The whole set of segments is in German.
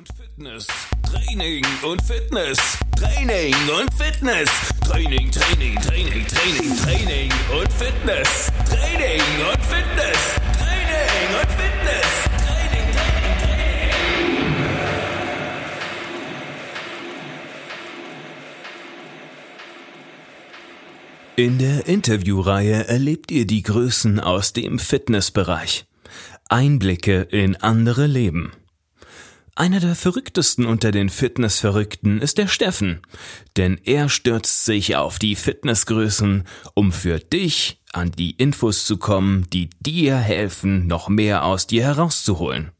und Fitness. Training und Fitness. Training und Fitness. Training, Training, Training, Training, Training und Fitness. Training und Fitness. Training und Fitness. Training, Training, Training. In der Interviewreihe erlebt ihr die Größen aus dem Fitnessbereich. Einblicke in andere Leben. Einer der verrücktesten unter den Fitnessverrückten ist der Steffen, denn er stürzt sich auf die Fitnessgrößen, um für dich an die Infos zu kommen, die dir helfen, noch mehr aus dir herauszuholen.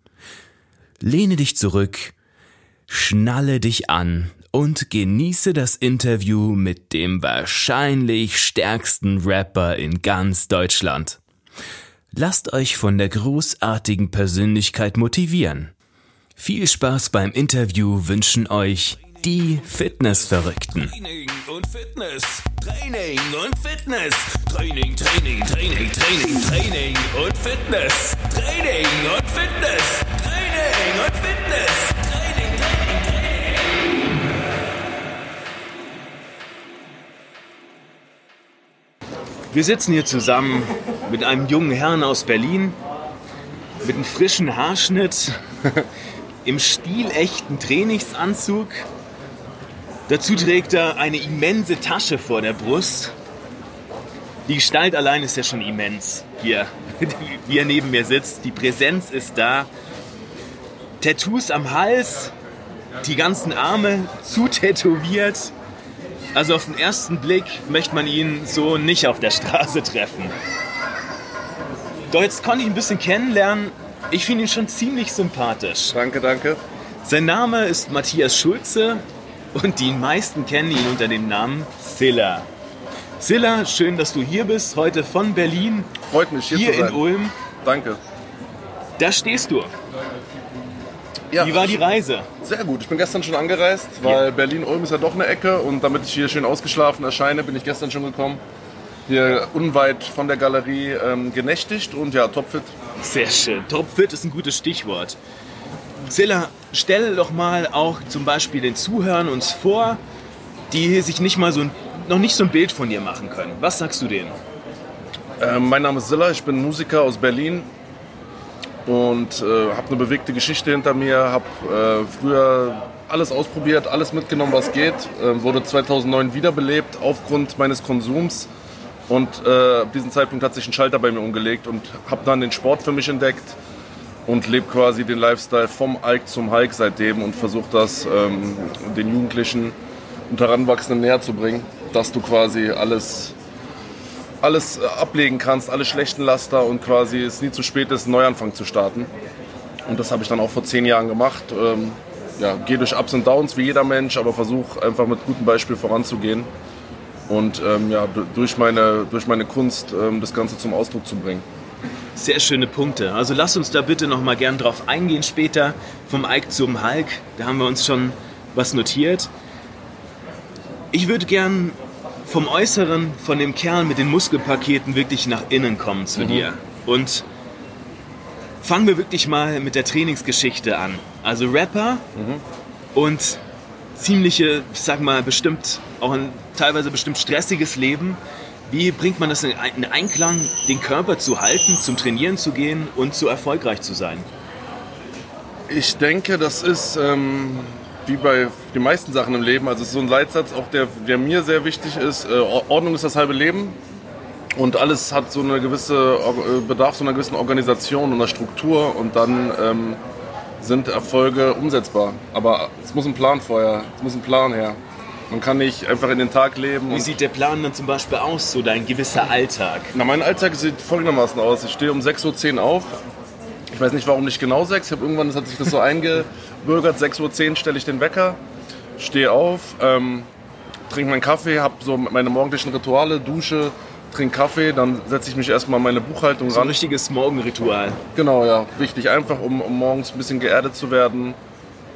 Lehne dich zurück, schnalle dich an und genieße das Interview mit dem wahrscheinlich stärksten Rapper in ganz Deutschland. Lasst euch von der großartigen Persönlichkeit motivieren. Viel Spaß beim Interview wünschen euch die Fitnessverrückten. Training und Fitness, Training und Fitness, Training, Training, Training, Training, Training und Fitness, Training und Fitness, Training und Fitness, Training, Training, Training. Wir sitzen hier zusammen mit einem jungen Herrn aus Berlin, mit einem frischen Haarschnitt, im stilechten Trainingsanzug. Dazu trägt er eine immense Tasche vor der Brust. Die Gestalt allein ist ja schon immens hier, wie er neben mir sitzt. Die Präsenz ist da. Tattoos am Hals, die ganzen Arme zu tätowiert. Also auf den ersten Blick möchte man ihn so nicht auf der Straße treffen. Doch jetzt konnte ich ein bisschen kennenlernen ich finde ihn schon ziemlich sympathisch. Danke, danke. Sein Name ist Matthias Schulze und die meisten kennen ihn unter dem Namen Silla. Silla, schön, dass du hier bist, heute von Berlin. Freut mich, hier, hier zu sein. in Ulm. Danke. Da stehst du. Ja, Wie war die Reise? Sehr gut. Ich bin gestern schon angereist, weil Ja. Berlin-Ulm ist ja doch eine Ecke und damit ich hier schön ausgeschlafen erscheine, bin ich gestern schon gekommen. Hier unweit von der Galerie ähm, genächtigt und ja, topfit. Sehr schön. Topfit ist ein gutes Stichwort. Silla, stell doch mal auch zum Beispiel den Zuhörern uns vor, die sich nicht mal so ein, noch nicht so ein Bild von dir machen können. Was sagst du denen? Ähm, mein Name ist Silla, ich bin Musiker aus Berlin und äh, habe eine bewegte Geschichte hinter mir. Habe äh, früher alles ausprobiert, alles mitgenommen, was geht. Äh, wurde 2009 wiederbelebt aufgrund meines Konsums. Und äh, ab diesem Zeitpunkt hat sich ein Schalter bei mir umgelegt und habe dann den Sport für mich entdeckt und lebe quasi den Lifestyle vom Alk zum Hike seitdem und versuche das ähm, den Jugendlichen und Heranwachsenden näher zu bringen, dass du quasi alles alles äh, ablegen kannst, alle schlechten Laster und quasi es nie zu spät ist, einen Neuanfang zu starten. Und das habe ich dann auch vor zehn Jahren gemacht. Ähm, ja, gehe durch Ups und Downs wie jeder Mensch, aber versuche einfach mit gutem Beispiel voranzugehen und ähm, ja, durch, meine, durch meine Kunst ähm, das Ganze zum Ausdruck zu bringen. Sehr schöne Punkte. Also lass uns da bitte noch mal gern drauf eingehen später. Vom Ike zum Hulk, da haben wir uns schon was notiert. Ich würde gern vom Äußeren, von dem Kerl mit den Muskelpaketen wirklich nach innen kommen zu dir. Und fangen wir wirklich mal mit der Trainingsgeschichte an. Also Rapper und ziemliche, ich sag mal, bestimmt auch ein teilweise bestimmt stressiges Leben. Wie bringt man das in Ein- in Einklang, den Körper zu halten, zum Trainieren zu gehen und so erfolgreich zu sein? Ich denke, das ist ähm, wie bei den meisten Sachen im Leben, also es ist so ein Leitsatz, auch der, der mir sehr wichtig ist. Äh, Ordnung ist das halbe Leben. Und alles hat so eine gewisse, äh, bedarf so einer gewissen Organisation und einer Struktur und dann ähm, sind Erfolge umsetzbar. Aber es muss ein Plan vorher, es muss ein Plan her. Man kann nicht einfach in den Tag leben. Wie sieht der Plan dann zum Beispiel aus, so dein gewisser Alltag? Na, mein Alltag sieht folgendermaßen aus. Ich stehe um 6.10 Uhr auf. Ich weiß nicht, warum nicht genau 6. Ich habe irgendwann das hat sich das so eingebürgert. 6.10 Uhr stelle ich den Wecker, stehe auf, ähm, trinke meinen Kaffee, habe so meine morgendlichen Rituale, dusche, trinke Kaffee, dann setze ich mich erstmal an meine Buchhaltung So ein ran. richtiges Morgenritual. Genau, ja, wichtig. Einfach, um, um morgens ein bisschen geerdet zu werden.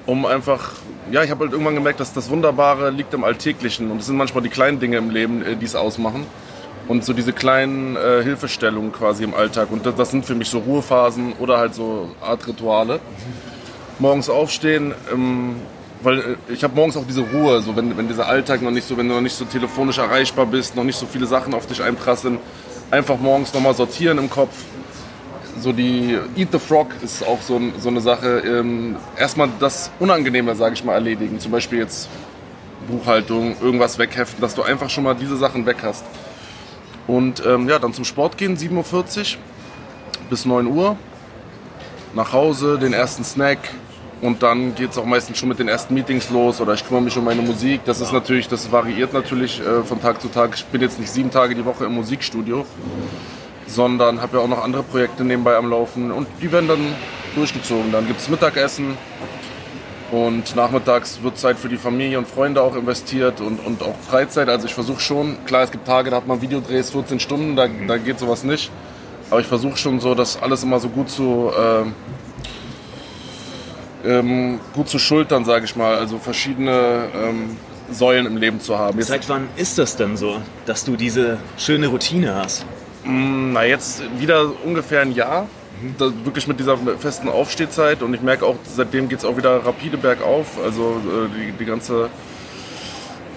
Um einfach, ja, ich habe halt irgendwann gemerkt, dass das Wunderbare liegt im Alltäglichen. Und es sind manchmal die kleinen Dinge im Leben, äh, die es ausmachen. Und so diese kleinen äh, Hilfestellungen quasi im Alltag. Und das, das sind für mich so Ruhephasen oder halt so Art Rituale. morgens aufstehen, ähm, weil äh, ich habe morgens auch diese Ruhe, so wenn, wenn dieser Alltag noch nicht so, wenn du noch nicht so telefonisch erreichbar bist, noch nicht so viele Sachen auf dich einprasseln, einfach morgens nochmal sortieren im Kopf. So die Eat the Frog ist auch so, so eine Sache. Ähm, erstmal das Unangenehme, sage ich mal, erledigen. Zum Beispiel jetzt Buchhaltung, irgendwas wegheften, dass du einfach schon mal diese Sachen weg hast. Und ähm, ja, dann zum Sport gehen, 7.40 Uhr bis 9 Uhr. Nach Hause, den ersten Snack, und dann geht es auch meistens schon mit den ersten Meetings los oder ich kümmere mich um meine Musik. Das ist natürlich, das variiert natürlich äh, von Tag zu Tag. Ich bin jetzt nicht sieben Tage die Woche im Musikstudio, sondern habe ja auch noch andere Projekte nebenbei am Laufen und die werden dann durchgezogen. Dann gibt es Mittagessen und nachmittags wird Zeit für die Familie und Freunde auch investiert und, und auch Freizeit. Also ich versuche schon, klar, es gibt Tage, da hat man Videodrehs 14 Stunden, da, da geht sowas nicht. Aber ich versuche schon so, das alles immer so gut zu, äh, ähm, gut zu schultern, sage ich mal. Also verschiedene ähm, Säulen im Leben zu haben. Seit wann ist das denn so, dass du diese schöne Routine hast? Mm, na, jetzt wieder ungefähr ein Jahr. Da, wirklich mit dieser festen Aufstehzeit und ich merke auch, seitdem geht es auch wieder rapide bergauf. Also äh, die, die ganze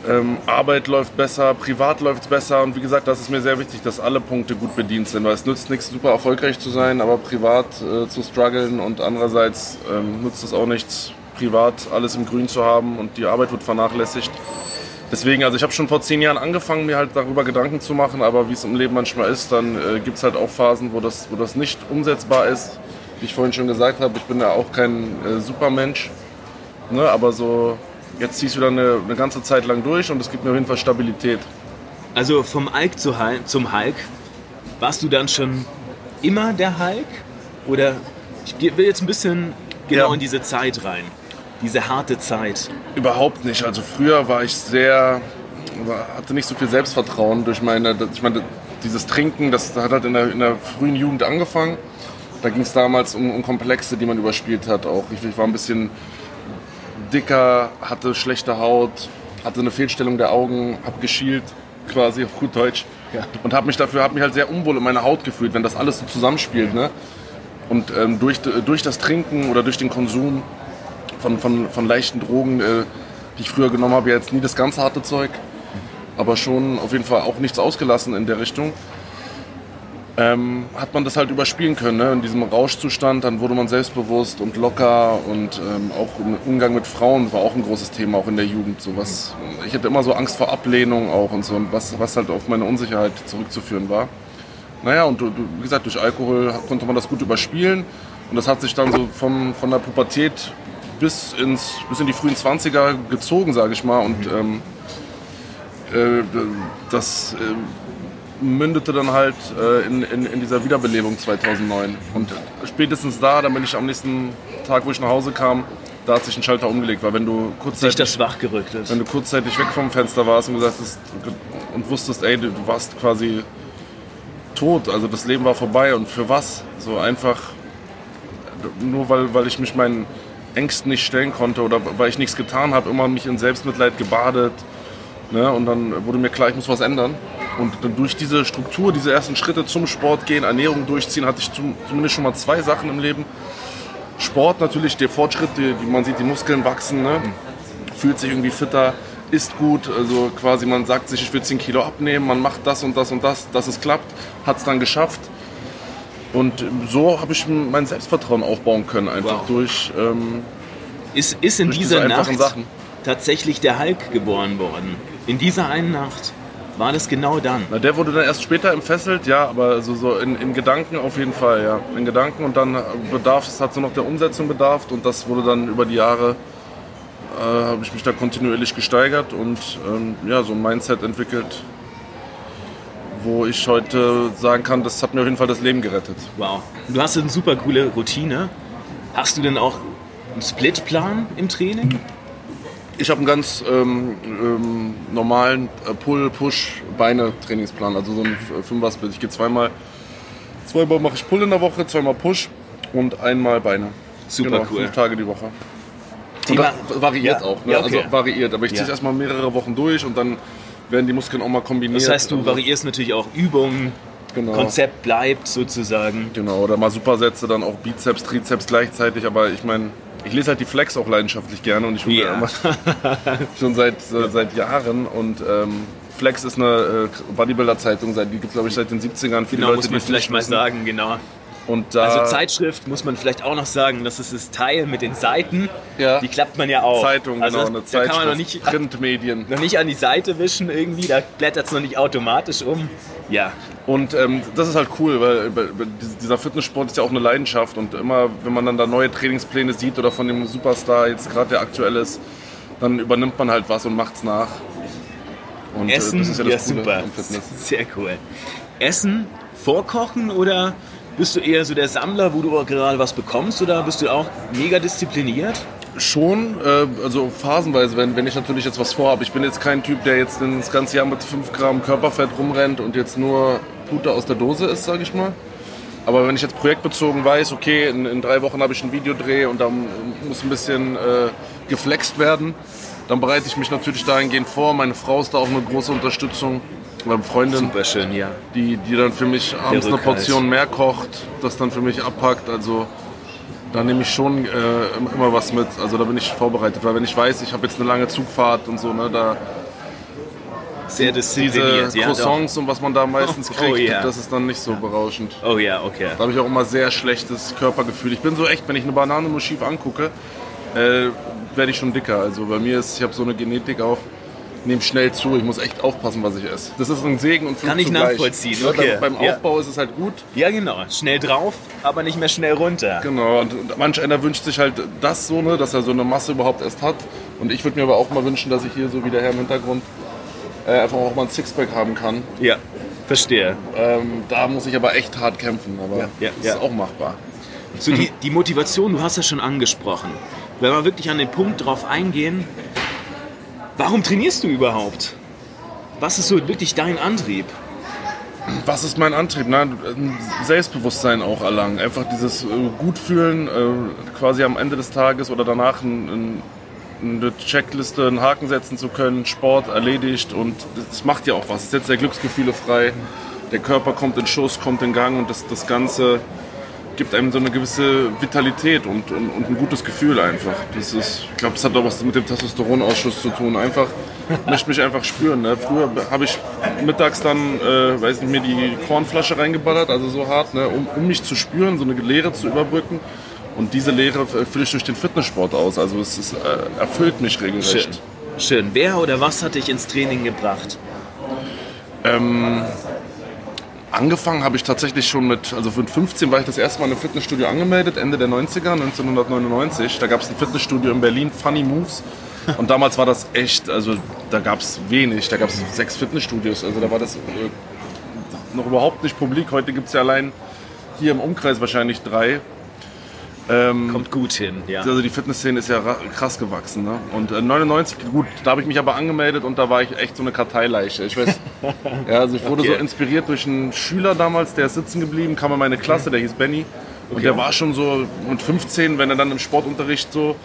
ähm, Arbeit läuft besser, privat läuft es besser und wie gesagt, das ist mir sehr wichtig, dass alle Punkte gut bedient sind, weil es nützt nichts, super erfolgreich zu sein, aber privat äh, zu strugglen und andererseits ähm, nützt es auch nichts, privat alles im Grün zu haben und die Arbeit wird vernachlässigt. Deswegen, also ich habe schon vor zehn Jahren angefangen, mir halt darüber Gedanken zu machen, aber wie es im Leben manchmal ist, dann äh, gibt es halt auch Phasen, wo das, wo das nicht umsetzbar ist. Wie ich vorhin schon gesagt habe, ich bin ja auch kein äh, Supermensch, ne, aber so jetzt ziehst du dann eine, eine, ganze Zeit lang durch und es gibt mir auf jeden Fall Stabilität. Also vom Alk zu Hulk, zum Hulk, warst du dann schon immer der Hulk? Oder ich will jetzt ein bisschen genau ja. in diese Zeit rein, diese harte Zeit. Überhaupt nicht. Also früher war ich sehr, hatte nicht so viel Selbstvertrauen durch meine, ich meine, dieses Trinken, das hat halt in der, in der frühen Jugend angefangen. Da ging es damals um, um, Komplexe, die man überspielt hat. Auch ich, ich war ein bisschen dicker, hatte schlechte Haut, hatte eine Fehlstellung der Augen, habe geschielt, quasi auf gut Deutsch. Ja. Und habe mich dafür, habe mich halt sehr unwohl in meiner Haut gefühlt, wenn das alles so zusammenspielt. Ne? Und ähm, durch, durch das Trinken oder durch den Konsum von, von, von leichten Drogen, äh, die ich früher genommen habe, jetzt nie das ganze harte Zeug, aber schon auf jeden Fall auch nichts ausgelassen in der Richtung ähm, hat man das halt überspielen können. Ne? In diesem Rauschzustand, dann wurde man selbstbewusst und locker und ähm, auch im Umgang mit Frauen war auch ein großes Thema, auch in der Jugend. So was, ich hatte immer so Angst vor Ablehnung auch und so, was, was halt auf meine Unsicherheit zurückzuführen war. Naja, und wie gesagt, durch Alkohol konnte man das gut überspielen und das hat sich dann so vom, von der Pubertät bis, ins, bis in die frühen 20er gezogen, sage ich mal. Und ähm, äh, das... Äh, mündete dann halt äh, in, in, in, dieser Wiederbelebung 2009. Und spätestens da, dann bin ich am nächsten Tag, wo ich nach Hause kam, da hat sich ein Schalter umgelegt, weil wenn du kurzzeitig, das wachgerückt ist. wenn du kurzzeitig weg vom Fenster warst und gesagt hast und wusstest, ey, du warst quasi tot, also das Leben war vorbei und für was? So einfach nur weil, weil ich mich meinen Ängsten nicht stellen konnte oder weil ich nichts getan habe, immer mich in Selbstmitleid gebadet. Ne? Und dann wurde mir klar, ich muss was ändern. Und durch diese Struktur, diese ersten Schritte zum Sport gehen, Ernährung durchziehen, hatte ich zumindest schon mal zwei Sachen im Leben. Sport natürlich, der Fortschritt, die, man sieht, die Muskeln wachsen, ne? fühlt sich irgendwie fitter, ist gut. Also quasi man sagt sich, ich will 10 Kilo abnehmen, man macht das und das und das, dass es klappt, hat es dann geschafft. Und so habe ich mein Selbstvertrauen aufbauen können, einfach wow. durch. Ähm, ist, ist in dieser Nacht Sachen. tatsächlich der Hulk geboren worden? In dieser einen Nacht? war das genau dann? Na, der wurde dann erst später entfesselt, ja, aber so, so in, in, Gedanken auf jeden Fall, ja. In Gedanken und dann bedarf es, hat so noch der Umsetzung bedarf und das wurde dann über die Jahre, äh, habe ich mich da kontinuierlich gesteigert und ähm, ja, so ein Mindset entwickelt, wo ich heute sagen kann, das hat mir auf jeden Fall das Leben gerettet. Wow. Du hast eine super coole Routine. Hast du denn auch einen Splitplan im Training? Ich habe einen ganz ähm, ähm, normalen äh, Pull-Push-Beine-Trainingsplan, also so ein Fünfer-Split. Ich gehe zweimal, zweimal mache ich Pull in der Woche, zweimal Push und einmal Beine. Super genau, cool. Fünf Tage die Woche. Variiert ja. auch, ne? ja, okay. also variiert. Aber ich ziehe ja. erstmal mehrere Wochen durch und dann werden die Muskeln auch mal kombiniert. Das heißt, du variierst natürlich auch Übungen. Genau. Konzept bleibt sozusagen. Genau, oder mal Supersätze, dann auch Bizeps, Trizeps gleichzeitig. Aber ich meine, ich lese halt die Flex auch leidenschaftlich gerne und ich Ja. immer schon seit, seit Jahren und ähm, Flex ist eine äh, Bodybuilder-Zeitung, die gibt es glaube ich seit den 70ern für Genau, Leute, muss man vielleicht mal sagen, genau. Und da Also Zeitschrift muss man vielleicht auch noch sagen, das ist das Teil mit den Seiten. Ja. Die klappt man ja auch. Zeitung, also, genau, eine Da Zeitschrift, kann man noch nicht, Printmedien. noch nicht an die Seite wischen irgendwie, da blättert es noch nicht automatisch um. Ja, Und ähm, das ist halt cool, weil, dieser Fitnesssport ist ja auch eine Leidenschaft und immer, wenn man dann da neue Trainingspläne sieht oder von dem Superstar jetzt gerade der aktuell ist, dann übernimmt man halt was und macht's nach. Und äh, Essen, das ist ja ja, das Coole super. Sehr cool. Essen, vorkochen oder bist du eher so der Sammler, wo du gerade was bekommst oder bist du auch mega diszipliniert? Schon, äh, also phasenweise, wenn, wenn ich natürlich jetzt was vorhabe. Ich bin jetzt kein Typ, der jetzt das ganze Jahr mit 5 Gramm Körperfett rumrennt und jetzt nur Pute aus der Dose ist, sage ich mal. Aber wenn ich jetzt projektbezogen weiß, okay, in, in drei Wochen habe ich einen Videodreh und da muss ein bisschen äh, geflext werden, dann bereite ich mich natürlich dahingehend vor. Meine Frau ist da auch eine große Unterstützung. Meine Freundin, Super schön, ja. die, die dann für mich abends eine. Portion mehr kocht, das dann für mich abpackt. Also da nehme ich schon äh, immer was mit. Also da bin ich vorbereitet, weil wenn ich weiß, ich habe jetzt eine lange Zugfahrt und so, ne, da Sehr diese diszipliniert. ja, doch. Croissants und was man da meistens Oh, kriegt, ja. das ist dann nicht so berauschend. Oh ja, okay. Da habe ich auch immer sehr schlechtes Körpergefühl. Ich bin so echt, wenn ich eine Banane nur schief angucke, äh, werde ich schon dicker. Also bei mir ist, ich habe so eine Genetik auch, nehme schnell zu. Ich muss echt aufpassen, was ich esse. Das ist ein Segen und Fluch Kann ich zugleich. nachvollziehen, Ja, okay. Beim, beim Ja. Aufbau ist es halt gut. Ja, genau. Schnell drauf, aber nicht mehr schnell runter. Genau, und, und manch einer wünscht sich halt das so, ne, dass er so eine Masse überhaupt erst hat. Und ich würde mir aber auch mal wünschen, dass ich hier so wie der Herr im Hintergrund äh, einfach auch mal ein Sixpack haben kann. Ja, verstehe. Ähm, da muss ich aber echt hart kämpfen, aber Ja, ja, das ja. ist auch machbar. So die, die Motivation, du hast ja schon angesprochen. Wenn wir wirklich an den Punkt drauf eingehen, warum trainierst du überhaupt? Was ist so wirklich dein Antrieb? Was ist mein Antrieb? Na, ein Selbstbewusstsein auch erlangen. Einfach dieses äh, Gutfühlen, äh, quasi am Ende des Tages oder danach ein, ein, eine Checkliste, einen Haken setzen zu können, Sport erledigt und das macht ja auch was. Es setzt ja Glücksgefühle frei. Der Körper kommt in Schuss, kommt in Gang und das, das Ganze gibt einem so eine gewisse Vitalität und, und, und ein gutes Gefühl einfach. Das ist, ich glaube, das hat auch was mit dem Testosteronausschuss zu tun. Einfach, möchte mich einfach spüren. Ne? Früher habe ich mittags dann, äh, weiß nicht, mir die Kornflasche reingeballert, also so hart, ne? um, um mich zu spüren, so eine Leere zu überbrücken. Und diese Leere äh, fülle ich durch den Fitnesssport aus. Also es ist, äh, erfüllt mich Schön. regelrecht. Schön. Wer oder was hat dich ins Training gebracht? Angefangen habe ich tatsächlich schon mit, also mit 15 war ich das erste Mal in einem Fitnessstudio angemeldet, Ende der 90er, 1999. Da gab es ein Fitnessstudio in Berlin, Funny Moves. Und damals war das echt, also da gab es wenig, da gab es sechs Fitnessstudios. Also da war das äh, noch überhaupt nicht publik. Heute gibt es ja allein hier im Umkreis wahrscheinlich drei. Kommt gut hin, ja. Also die Fitnessszene ist ja ra- krass gewachsen. Ne? Und äh, 99, gut, da habe ich mich aber angemeldet und da war ich echt so eine Karteileiche. Ich weiß, ja, also ich wurde Okay. so inspiriert durch einen Schüler damals, der ist sitzen geblieben, kam in meine Klasse, der hieß Benny. Und der war schon so mit 15, wenn er dann im Sportunterricht so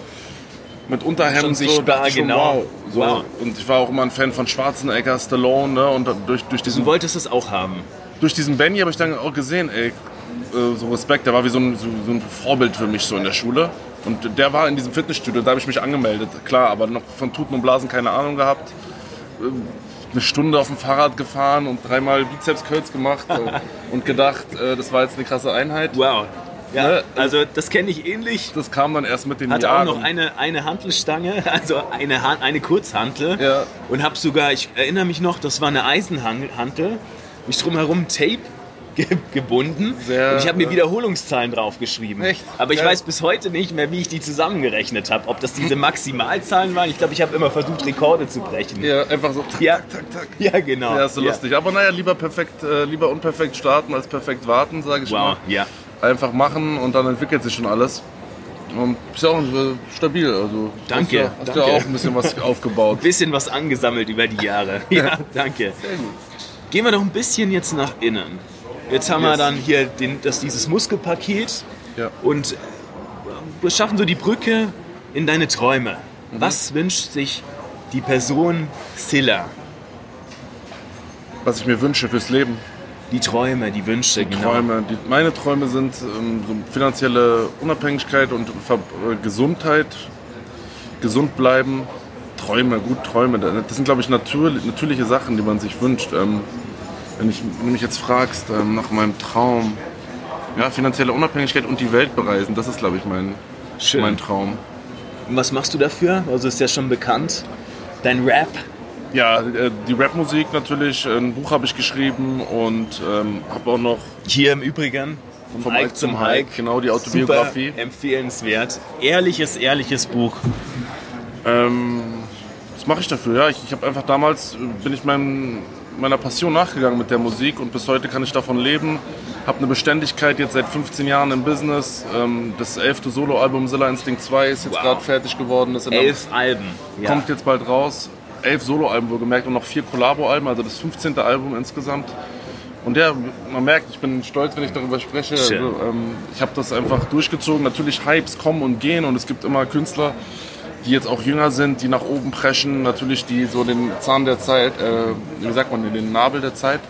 mit Unterhemd Schon so, sichtbar, schon, genau. wow. So. Wow. Und ich war auch immer ein Fan von Schwarzenegger, Stallone. Ne? Und durch, durch diesen Du wolltest es auch haben. durch diesen Benny habe ich dann auch gesehen, ey, äh, so Respekt, der war wie so ein, so, so ein Vorbild für mich so in der Schule. Und der war in diesem Fitnessstudio, da habe ich mich angemeldet. Klar, aber noch von Tuten und Blasen keine Ahnung gehabt. Ähm, Eine Stunde auf dem Fahrrad gefahren und dreimal Bizeps-Curls gemacht äh, und gedacht, äh, das war jetzt eine krasse Einheit. Wow. Ja, Ne? also das kenne ich ähnlich. Das kam dann erst mit den Hatte auch Jahren. noch eine, eine Hantelstange, also eine, Han- eine Kurzhantel. Ja. Und habe sogar, ich erinnere mich noch, das war eine Eisenhantel, mich drumherum Tape ge gebunden. Sehr, und ich habe mir äh, Wiederholungszahlen draufgeschrieben. Echt? Aber ich Ja. weiß bis heute nicht mehr, wie ich die zusammengerechnet habe. Ob das diese Maximalzahlen waren. Ich glaube, ich habe immer versucht, Rekorde zu brechen. Ja, einfach so. Tak, Ja. tak, tak. Ja, genau. Ja, ist so lustig. Aber naja, lieber perfekt, äh, lieber unperfekt starten als perfekt warten, sage ich Wow, mal. ja. einfach machen und dann entwickelt sich schon alles. Und ist ja auch äh, stabil. Also Danke, Hast, ja, hast danke. ja auch ein bisschen was aufgebaut. Bisschen was angesammelt über die Jahre. Ja, danke. Gehen wir noch ein bisschen jetzt nach innen. Jetzt haben wir Yes. dann hier den, das, dieses Muskelpaket Ja. und wir schaffen so die Brücke in deine Träume. Mhm. Was wünscht sich die Person Silla? Was ich mir wünsche fürs Leben. Die Träume, die Wünsche, die genau. Träume. Die, meine Träume sind ähm, so finanzielle Unabhängigkeit und Ver äh, Gesundheit, gesund bleiben. Träume, gut Träume. Das sind, glaube ich, natürlich, natürliche Sachen, die man sich wünscht. Ähm, wenn, ich, wenn du mich jetzt fragst ähm, nach meinem Traum, ja, finanzielle Unabhängigkeit und die Welt bereisen, das ist, glaube ich, mein, mein Traum. Und was machst du dafür? Also ist ja schon bekannt. Dein Rap, ja, äh, die Rapmusik natürlich. Ein Buch habe ich geschrieben und ähm, habe auch noch. Hier im Übrigen. Vom, vom Ike zum Hike. Genau, die Autobiografie. Super empfehlenswert. Ehrliches, ehrliches Buch. Ähm, was mache ich dafür? Ja, ich, ich habe einfach damals, bin ich meinem, meiner Passion nachgegangen mit der Musik und bis heute kann ich davon leben. Habe eine Beständigkeit jetzt seit 15 Jahren im Business. Ähm, das elfte Soloalbum Zilla Instinct 2 ist jetzt wow. gerade fertig geworden. Das Elf Alben. Kommt ja. jetzt bald raus elf Soloalben wohlgemerkt und noch vier Collabo-Alben, also das 15. Album insgesamt. Und ja, man merkt, ich bin stolz, wenn ich darüber spreche. Also, ähm, ich habe das einfach durchgezogen. Natürlich, Hypes kommen und gehen und es gibt immer Künstler, die jetzt auch jünger sind, die nach oben preschen. Natürlich, die so den Zahn der Zeit, äh, wie sagt man, den Nabel der Zeit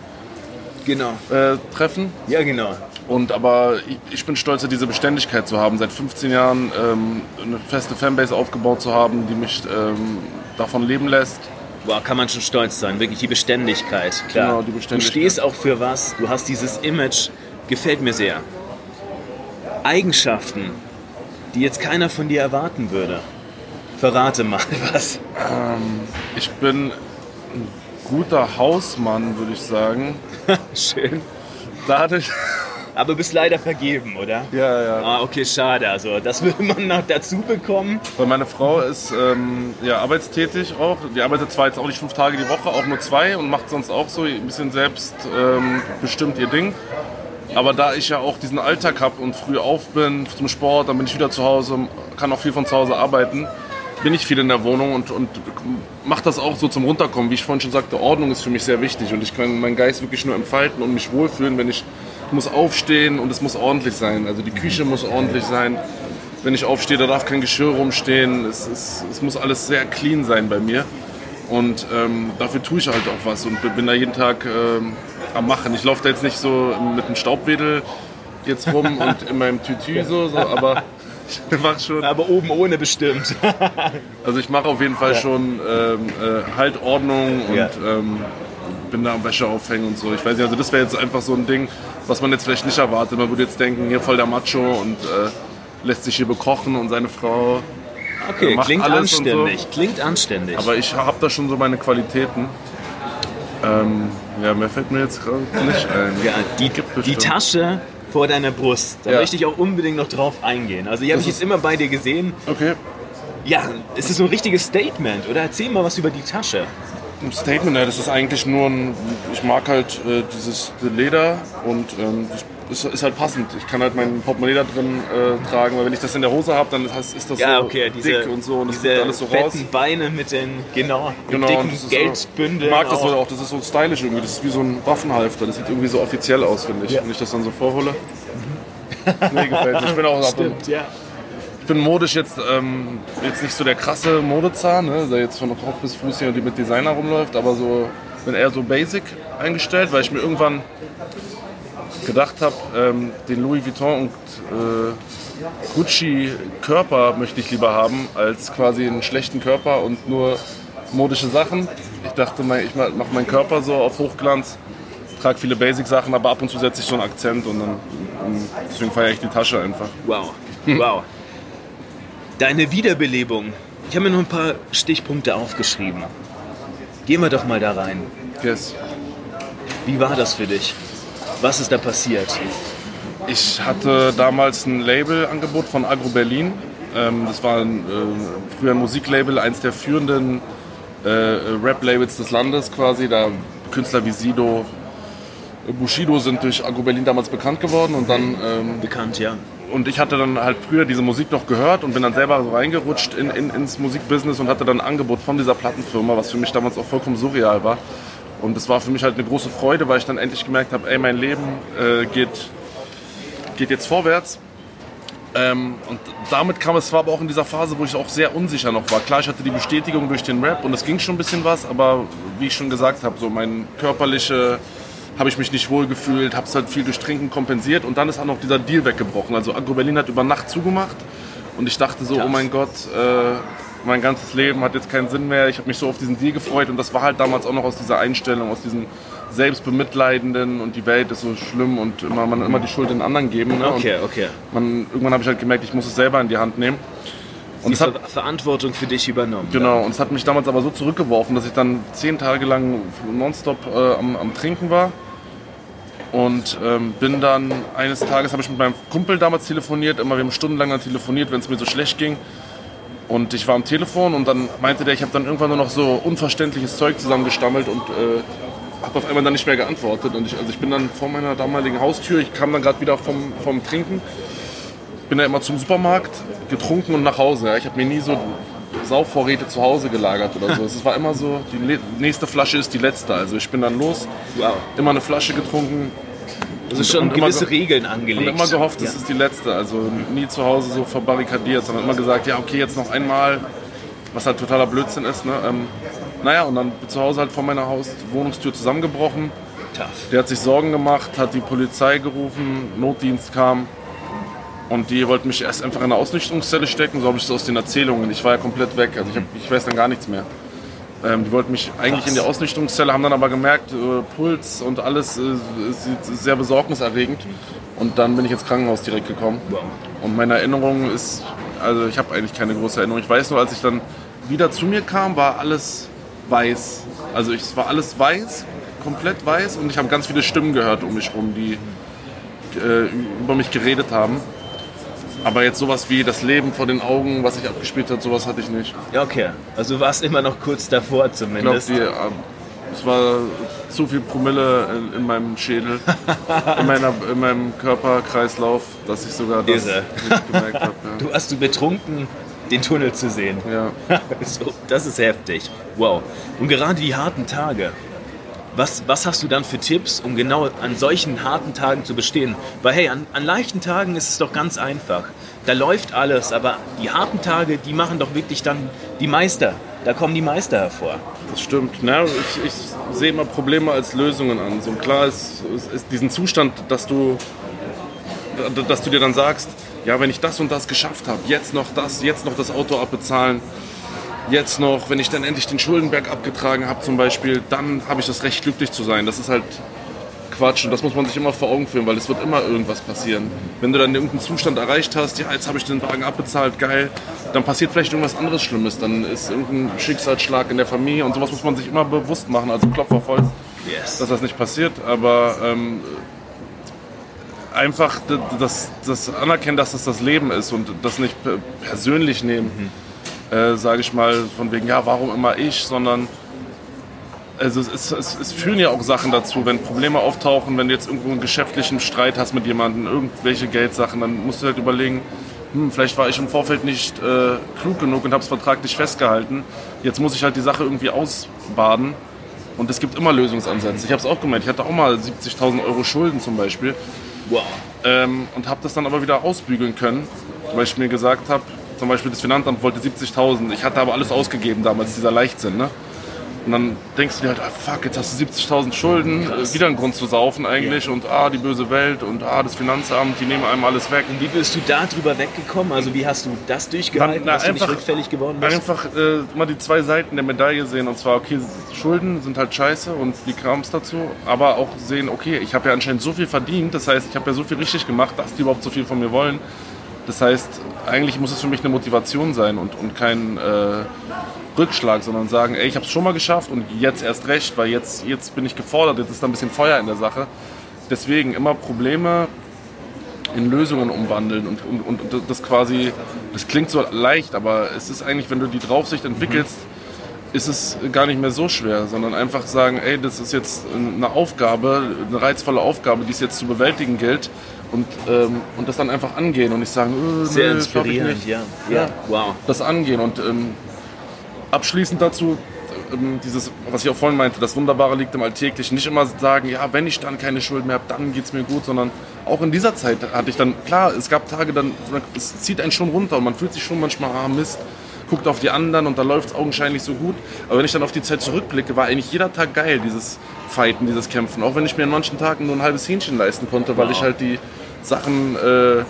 genau. Äh, treffen. Ja, genau. Und aber ich, ich, bin stolz, diese Beständigkeit zu haben, seit 15 Jahren ähm, eine feste Fanbase aufgebaut zu haben, die mich ähm, davon leben lässt. Boah, kann man schon stolz sein, wirklich die Beständigkeit. Klar. Genau, die Beständigkeit. Du stehst auch für was, du hast dieses Image, gefällt mir sehr. Eigenschaften, die jetzt keiner von dir erwarten würde. Verrate mal was. Ähm, ich bin ein guter Hausmann, würde ich sagen. Schön. Dadurch, aber bist leider vergeben, oder? Ja, ja. Ah, okay, schade. Also das will man noch dazu bekommen. Weil meine Frau ist ähm, ja, arbeitstätig auch. Die arbeitet zwar jetzt auch nicht fünf Tage die Woche, auch nur zwei und macht sonst auch so ein bisschen selbst ähm, bestimmt ihr Ding. Aber da ich ja auch diesen Alltag habe und früh auf bin zum Sport, dann bin ich wieder zu Hause, kann auch viel von zu Hause arbeiten, bin ich viel in der Wohnung und, und mache das auch so zum Runterkommen. Wie ich vorhin schon sagte, Ordnung ist für mich sehr wichtig und ich kann meinen Geist wirklich nur entfalten und mich wohlfühlen, wenn ich muss aufstehen und es muss ordentlich sein. Also die Küche muss ordentlich sein. Wenn ich aufstehe, da darf kein Geschirr rumstehen. Es, es, es muss alles sehr clean sein bei mir. Und ähm, dafür tue ich halt auch was und bin da jeden Tag ähm, am Machen. Ich laufe da jetzt nicht so mit einem Staubwedel jetzt rum und in meinem Tütü so, so aber ich mache schon. Aber oben ohne bestimmt. also ich mache auf jeden Fall ja. schon ähm, äh, halt Ordnung und ja. ähm, bin da am Wäsche aufhängen und so. Ich weiß nicht, also das wäre jetzt einfach so ein Ding, was man jetzt vielleicht nicht erwartet. Man würde jetzt denken, hier voll der Macho und äh, lässt sich hier bekochen und seine Frau okay, äh, macht klingt alles anständig. So. Klingt anständig. Aber ich habe da schon so meine Qualitäten. Ähm, ja, mehr fällt mir jetzt gerade nicht ein. Ja, die, die Tasche vor deiner Brust. Da ja. möchte ich auch unbedingt noch drauf eingehen. Also die habe ich jetzt immer bei dir gesehen. Okay. Ja, es ist so ein richtiges Statement, oder? Erzähl mal was über die Tasche ein Statement, ja, das ist eigentlich nur ein, ich mag halt äh, dieses Leder und ähm, das ist, ist, halt passend. Ich kann halt mein Portemonnaie da drin äh, tragen, weil wenn ich das in der Hose habe, dann ist das ja, so okay, diese, dick und so und es sieht alles so raus. Beine mit den genau, genau dicken Geldbündeln. Ich mag das auch. das ist so stylisch irgendwie, das ist wie so ein Waffenhalfter, das sieht irgendwie so offiziell aus, finde ich. Ja. Wenn ich das dann so vorhole. Nee, gefällt mir. Ich bin auch Stimmt, ja ich bin modisch jetzt, ähm, jetzt nicht so der krasse Modezahn, ne, der jetzt von Kopf bis Fuß hier mit Designer rumläuft, aber so bin eher so basic eingestellt, weil ich mir irgendwann gedacht habe, ähm, den Louis Vuitton und äh, Gucci Körper möchte ich lieber haben, als quasi einen schlechten Körper und nur modische Sachen. Ich dachte, ich mache meinen Körper so auf Hochglanz, trage viele Basic-Sachen, aber ab und zu setze ich so einen Akzent und dann deswegen feiere ich die Tasche einfach. Wow, wow. Deine Wiederbelebung. Ich habe mir noch ein paar Stichpunkte aufgeschrieben. Gehen wir doch mal da rein. Yes. Wie war das für dich? Was ist da passiert? Ich hatte damals ein Labelangebot von Agro Berlin. Ähm, das war ein, äh, früher ein Musiklabel, eins der führenden äh, Rap-Labels des Landes quasi. Da Künstler wie Sido, Bushido sind durch Agro Berlin damals bekannt geworden und dann ähm, bekannt, ja und ich hatte dann halt früher diese Musik noch gehört und bin dann selber so reingerutscht in, in, ins Musikbusiness und hatte dann ein Angebot von dieser Plattenfirma, was für mich damals auch vollkommen surreal war. Und das war für mich halt eine große Freude, weil ich dann endlich gemerkt habe, ey, mein Leben äh, geht, geht jetzt vorwärts. Ähm, und damit kam es zwar aber auch in dieser Phase, wo ich auch sehr unsicher noch war. Klar, ich hatte die Bestätigung durch den Rap und es ging schon ein bisschen was, aber wie ich schon gesagt habe, so mein körperliche habe ich mich nicht wohl gefühlt, habe es halt viel durch Trinken kompensiert und dann ist auch noch dieser Deal weggebrochen. Also Agro Berlin hat über Nacht zugemacht und ich dachte so, Krass. oh mein Gott, äh, mein ganzes Leben hat jetzt keinen Sinn mehr. Ich habe mich so auf diesen Deal gefreut und das war halt damals auch noch aus dieser Einstellung, aus diesem Selbstbemitleidenden und die Welt ist so schlimm und immer, man immer die Schuld den anderen geben. Ne? Okay, okay. Man, irgendwann habe ich halt gemerkt, ich muss es selber in die Hand nehmen. Und Die es hat, Ver Verantwortung für dich übernommen. Genau, und es hat mich damals aber so zurückgeworfen, dass ich dann zehn Tage lang nonstop äh, am, am Trinken war. Und ähm, bin dann, eines Tages habe ich mit meinem Kumpel damals telefoniert, immer wir haben stundenlang dann telefoniert, wenn es mir so schlecht ging. Und ich war am Telefon und dann meinte der, ich habe dann irgendwann nur noch so unverständliches Zeug zusammengestammelt und äh, habe auf einmal dann nicht mehr geantwortet. Und ich, also ich bin dann vor meiner damaligen Haustür, ich kam dann gerade wieder vom, vom Trinken, bin dann immer zum Supermarkt, getrunken und nach Hause. Ja. Ich habe mir nie so Saufvorräte zu Hause gelagert oder so. Es war immer so, die nächste Flasche ist die letzte. Also ich bin dann los, Wow. immer eine Flasche getrunken Also schon und gewisse ge- Regeln und angelegt. immer gehofft, ja. das ist die letzte. Also nie zu Hause so verbarrikadiert, sondern immer gesagt, ja okay, jetzt noch einmal, was halt totaler Blödsinn ist. Ne? Ähm, naja, und dann zu Hause halt vor meiner Haus Wohnungstür zusammengebrochen. Tough. Der hat sich Sorgen gemacht, hat die Polizei gerufen, Notdienst kam und die wollten mich erst einfach in eine Ausnüchterungszelle stecken, so habe ich es aus den Erzählungen. Ich war ja komplett weg, also ich, hab, ich weiß dann gar nichts mehr. Ähm, die wollten mich eigentlich Krass. in die Ausnüchterungszelle, haben dann aber gemerkt, äh, Puls und alles äh, ist, sehr besorgniserregend. Und dann bin ich ins Krankenhaus direkt gekommen. Wow. Und meine Erinnerung ist, also ich habe eigentlich keine große Erinnerung. Ich weiß nur, als ich dann wieder zu mir kam, war alles weiß. Also ich, es war alles weiß, komplett weiß und ich habe ganz viele Stimmen gehört um mich rum, die äh, über mich geredet haben. Aber jetzt sowas wie das Leben vor den Augen, was sich abgespielt hat, sowas hatte ich nicht. Ja, okay. Also du warst immer noch kurz davor Ich glaube, zumindest. die, äh, es war zu viel Promille in, in meinem Schädel, in, meiner, in meinem Körperkreislauf, dass ich sogar das Irre. nicht gemerkt habe. Ja. Du hast du betrunken, den Tunnel zu sehen. Ja. so, das ist heftig. Wow. Und gerade die harten Tage. Was, was hast du dann für Tipps, um genau an solchen harten Tagen zu bestehen? Weil hey, an, an leichten Tagen ist es doch ganz einfach. Da läuft alles, aber die harten Tage, die machen doch wirklich dann die Meister. Da kommen die Meister hervor. Das stimmt. Na, ich, ich sehe immer Probleme als Lösungen an. So klar ist, ist, diesen Zustand, dass du, dass du dir dann sagst, ja, wenn ich das und das geschafft habe, jetzt noch das, jetzt noch das Auto abbezahlen, jetzt noch, wenn ich dann endlich den Schuldenberg abgetragen habe zum Beispiel, dann habe ich das Recht, glücklich zu sein. Das ist halt Quatsch und das muss man sich immer vor Augen führen, weil es wird immer irgendwas passieren. Wenn du dann irgendeinen Zustand erreicht hast, ja, jetzt habe ich den Wagen abbezahlt, geil, dann passiert vielleicht irgendwas anderes Schlimmes, dann ist irgendein Schicksalsschlag in der Familie und sowas muss man sich immer bewusst machen, also Klopf auf Holz, Yes. dass das nicht passiert, aber ähm, einfach das, das anerkennen, dass das das Leben ist und das nicht pe- persönlich nehmen, äh, sage ich mal, von wegen, ja, warum immer ich, sondern also es, ist, es, es führen ja auch Sachen dazu, wenn Probleme auftauchen, wenn du jetzt irgendwo einen geschäftlichen Streit hast mit jemandem, irgendwelche Geldsachen, dann musst du halt überlegen, hm, vielleicht war ich im Vorfeld nicht äh, klug genug und habe es vertraglich festgehalten. Jetzt muss ich halt die Sache irgendwie ausbaden. Und es gibt immer Lösungsansätze. Ich habe es auch gemeint. Ich hatte auch mal 70.000 Euro Schulden zum Beispiel Wow. ähm, und habe das dann aber wieder ausbügeln können, weil ich mir gesagt habe, zum Beispiel das Finanzamt wollte 70.000. Ich hatte aber alles ausgegeben damals, dieser Leichtsinn. Ne? Und dann denkst du dir halt, ah, fuck, jetzt hast du 70.000 Schulden, Krass. wieder ein Grund zu saufen eigentlich und ah, die böse Welt und ah, das Finanzamt, die nehmen einem alles weg. Wie bist du da drüber weggekommen? Also wie hast du das durchgehalten, Na, na, dass du nicht einfach- rückfällig geworden bist? Einfach äh, mal die zwei Seiten der Medaille sehen und zwar, okay, Schulden sind halt scheiße und die Krams dazu, aber auch sehen, okay, ich habe ja anscheinend so viel verdient, das heißt, ich habe ja so viel richtig gemacht, dass die überhaupt so viel von mir wollen. Das heißt, eigentlich muss es für mich eine Motivation sein und, und kein äh, Rückschlag, sondern sagen, ey, ich habe es schon mal geschafft und jetzt erst recht, weil jetzt, jetzt bin ich gefordert, jetzt ist da ein bisschen Feuer in der Sache. Deswegen immer Probleme in Lösungen umwandeln und, und, und das quasi, das klingt so leicht, aber es ist eigentlich, wenn du die Draufsicht entwickelst, ist es gar nicht mehr so schwer, sondern einfach sagen, ey, das ist jetzt eine Aufgabe, eine reizvolle Aufgabe, die es jetzt zu bewältigen gilt und, ähm, und das dann einfach angehen und nicht sagen, äh, Sehr nö, inspirierend. Ja. ja. Wow. Das angehen und ähm, abschließend dazu, ähm, dieses, was ich auch vorhin meinte, das Wunderbare liegt im Alltäglichen. Nicht immer sagen, ja, wenn ich dann keine Schuld mehr habe, dann geht es mir gut, sondern auch in dieser Zeit hatte ich dann, klar, es gab Tage, dann, es zieht einen schon runter und man fühlt sich schon manchmal, ah Mist, guckt auf die anderen und da läuft es augenscheinlich so gut. Aber wenn ich dann auf die Zeit zurückblicke, war eigentlich jeder Tag geil, dieses Fighten, dieses Kämpfen. Auch wenn ich mir an manchen Tagen nur ein halbes Hähnchen leisten konnte, weil Wow. ich halt die Sachen äh,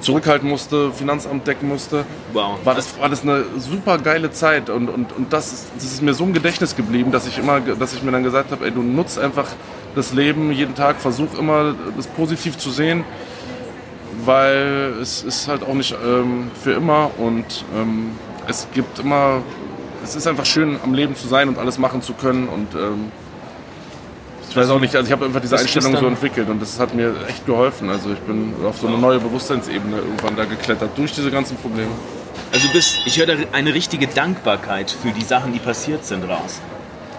zurückhalten musste, Finanzamt decken musste. Wow. War das, war das eine super geile Zeit und, und, und das, ist, das ist mir so im Gedächtnis geblieben, dass ich immer, dass ich mir dann gesagt habe, ey, du nutzt einfach das Leben jeden Tag, versuch immer das positiv zu sehen, weil es ist halt auch nicht ähm, für immer und ähm, es gibt immer, es ist einfach schön am Leben zu sein und alles machen zu können und ähm, weiß auch nicht, also ich habe einfach diese Das Einstellung so entwickelt und das hat mir echt geholfen. Also ich bin auf so eine neue Bewusstseinsebene irgendwann da geklettert durch diese ganzen Probleme. Also du bist, ich höre da eine richtige Dankbarkeit für die Sachen, die passiert sind raus.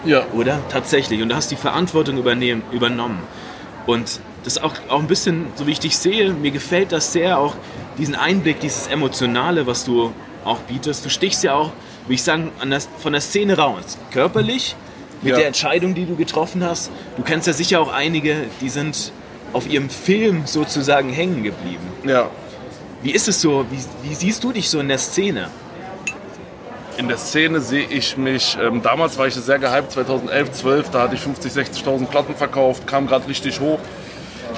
Ja, Oder? Tatsächlich. Und du hast die Verantwortung übernehmen, übernommen. Und das ist auch, auch ein bisschen, so wie ich dich sehe, mir gefällt das sehr, auch diesen Einblick, dieses Emotionale, was du auch bietest. Du stichst ja auch, würde ich sagen, der, von der Szene raus. Körperlich, mit Ja. der Entscheidung, die du getroffen hast. Du kennst ja sicher auch einige, die sind auf ihrem Film sozusagen hängen geblieben. ja. Wie ist es so? Wie, wie siehst du dich so in der Szene? In der Szene sehe ich mich, ähm, damals war ich sehr gehypt, 2011, 12, da hatte ich 50, 60.000 Platten verkauft, kam gerade richtig hoch.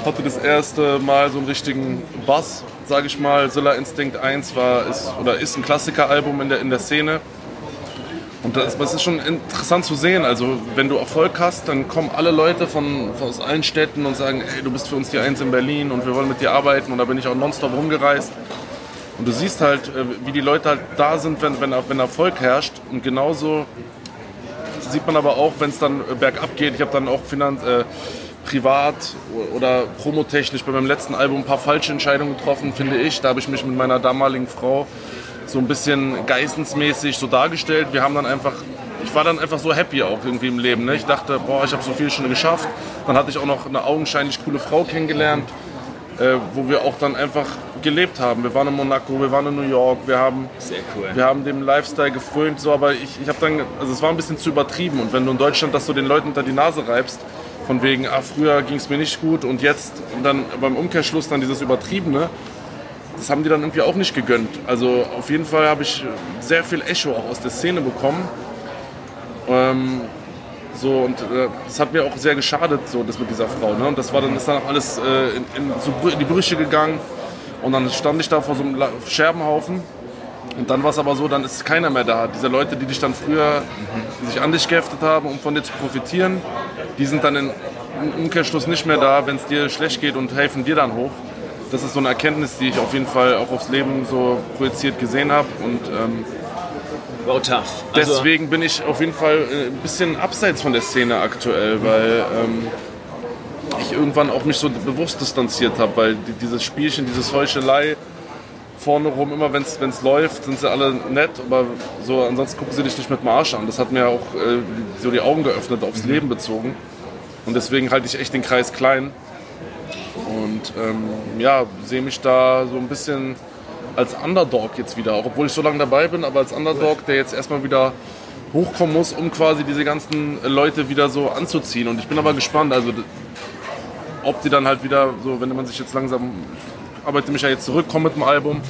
Hatte das erste Mal so einen richtigen Bass, sage ich mal. Zilla Instinct 1 war, ist, oder ist ein Klassikeralbum in der, in der Szene. Und das, das ist schon interessant zu sehen. Also, wenn du Erfolg hast, dann kommen alle Leute von, aus allen Städten und sagen: Ey, du bist für uns die Eins in Berlin und wir wollen mit dir arbeiten. Und da bin ich auch nonstop rumgereist. Und du siehst halt, äh, wie die Leute halt da sind, wenn, wenn, wenn Erfolg herrscht. Und genauso sieht man aber auch, wenn es dann äh, bergab geht. Ich habe dann auch Finanz, äh, privat oder promotechnisch bei meinem letzten Album ein paar falsche Entscheidungen getroffen, finde ich. Da habe ich mich mit meiner damaligen Frau so ein bisschen geistensmäßig so dargestellt. Wir haben dann einfach, ich war dann einfach so happy auch irgendwie im Leben. Ne? Ich dachte, boah, ich habe so viel schon geschafft. Dann hatte ich auch noch eine augenscheinlich coole Frau kennengelernt, äh, wo wir auch dann einfach gelebt haben. Wir waren in Monaco, wir waren in New York, wir haben Sehr cool. wir haben dem Lifestyle gefrönt, so, aber ich, ich habe dann, also es war ein bisschen zu übertrieben. Und wenn du in Deutschland das so den Leuten unter die Nase reibst, von wegen, ah, früher ging es mir nicht gut und jetzt, und dann beim Umkehrschluss dann dieses Übertriebene, das haben die dann irgendwie auch nicht gegönnt. Also auf jeden Fall habe ich sehr viel Echo auch aus der Szene bekommen. Ähm, so, und äh, das hat mir auch sehr geschadet, so das mit dieser Frau. Ne? Und das war dann, ist dann auch alles äh, in, in, so in die Brüche gegangen. Und dann stand ich da vor so einem Scherbenhaufen. Und dann war es aber so, dann ist keiner mehr da. Diese Leute, die dich dann früher die sich an dich geheftet haben, um von dir zu profitieren, die sind dann im Umkehrschluss nicht mehr da, wenn es dir schlecht geht und helfen dir dann hoch. Das ist so eine Erkenntnis, die ich auf jeden Fall auch aufs Leben so projiziert gesehen habe. Und ähm, Wow, tough. Also, deswegen bin ich auf jeden Fall äh, ein bisschen abseits von der Szene aktuell, weil ähm, ich irgendwann auch mich so bewusst distanziert habe, weil die, dieses Spielchen, dieses Heuchelei vorne rum, immer wenn es läuft, sind sie alle nett, aber so ansonsten gucken sie dich nicht mit dem Arsch an. Das hat mir auch äh, so die Augen geöffnet, aufs Leben bezogen. Und deswegen halte ich echt den Kreis klein. Und ähm, ja, sehe mich da so ein bisschen als Underdog jetzt wieder, auch obwohl ich so lange dabei bin, aber als Underdog, der jetzt erstmal wieder hochkommen muss, um quasi diese ganzen Leute wieder so anzuziehen. Und ich bin aber gespannt, also ob die dann halt wieder so, wenn man sich jetzt langsam, arbeite mich ja jetzt zurück, komme mit dem Album.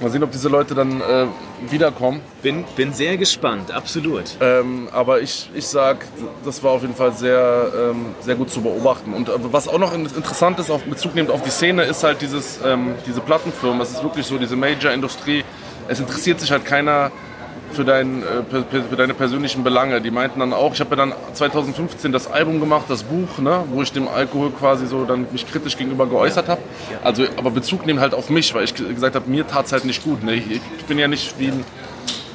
Mal sehen, ob diese Leute dann äh, wiederkommen. bin, bin sehr gespannt, absolut. Ähm, aber ich, ich sag, das war auf jeden Fall sehr, ähm, sehr gut zu beobachten. Und äh, was auch noch in- interessant ist, auf Bezug nehmend auf die Szene, ist halt dieses, ähm, diese Plattenfirmen. Es ist wirklich so, diese Major-Industrie. Es interessiert sich halt keiner für, dein, äh, für deine persönlichen Belange. Die meinten dann auch, ich habe ja dann 2015 das Album gemacht, das Buch, ne, wo ich dem Alkohol quasi so dann mich kritisch gegenüber geäußert habe. Also, aber Bezug nehmen halt auf mich, weil ich ge- gesagt habe, mir tat es halt nicht gut. Ne? Ich, ich bin ja nicht wie ein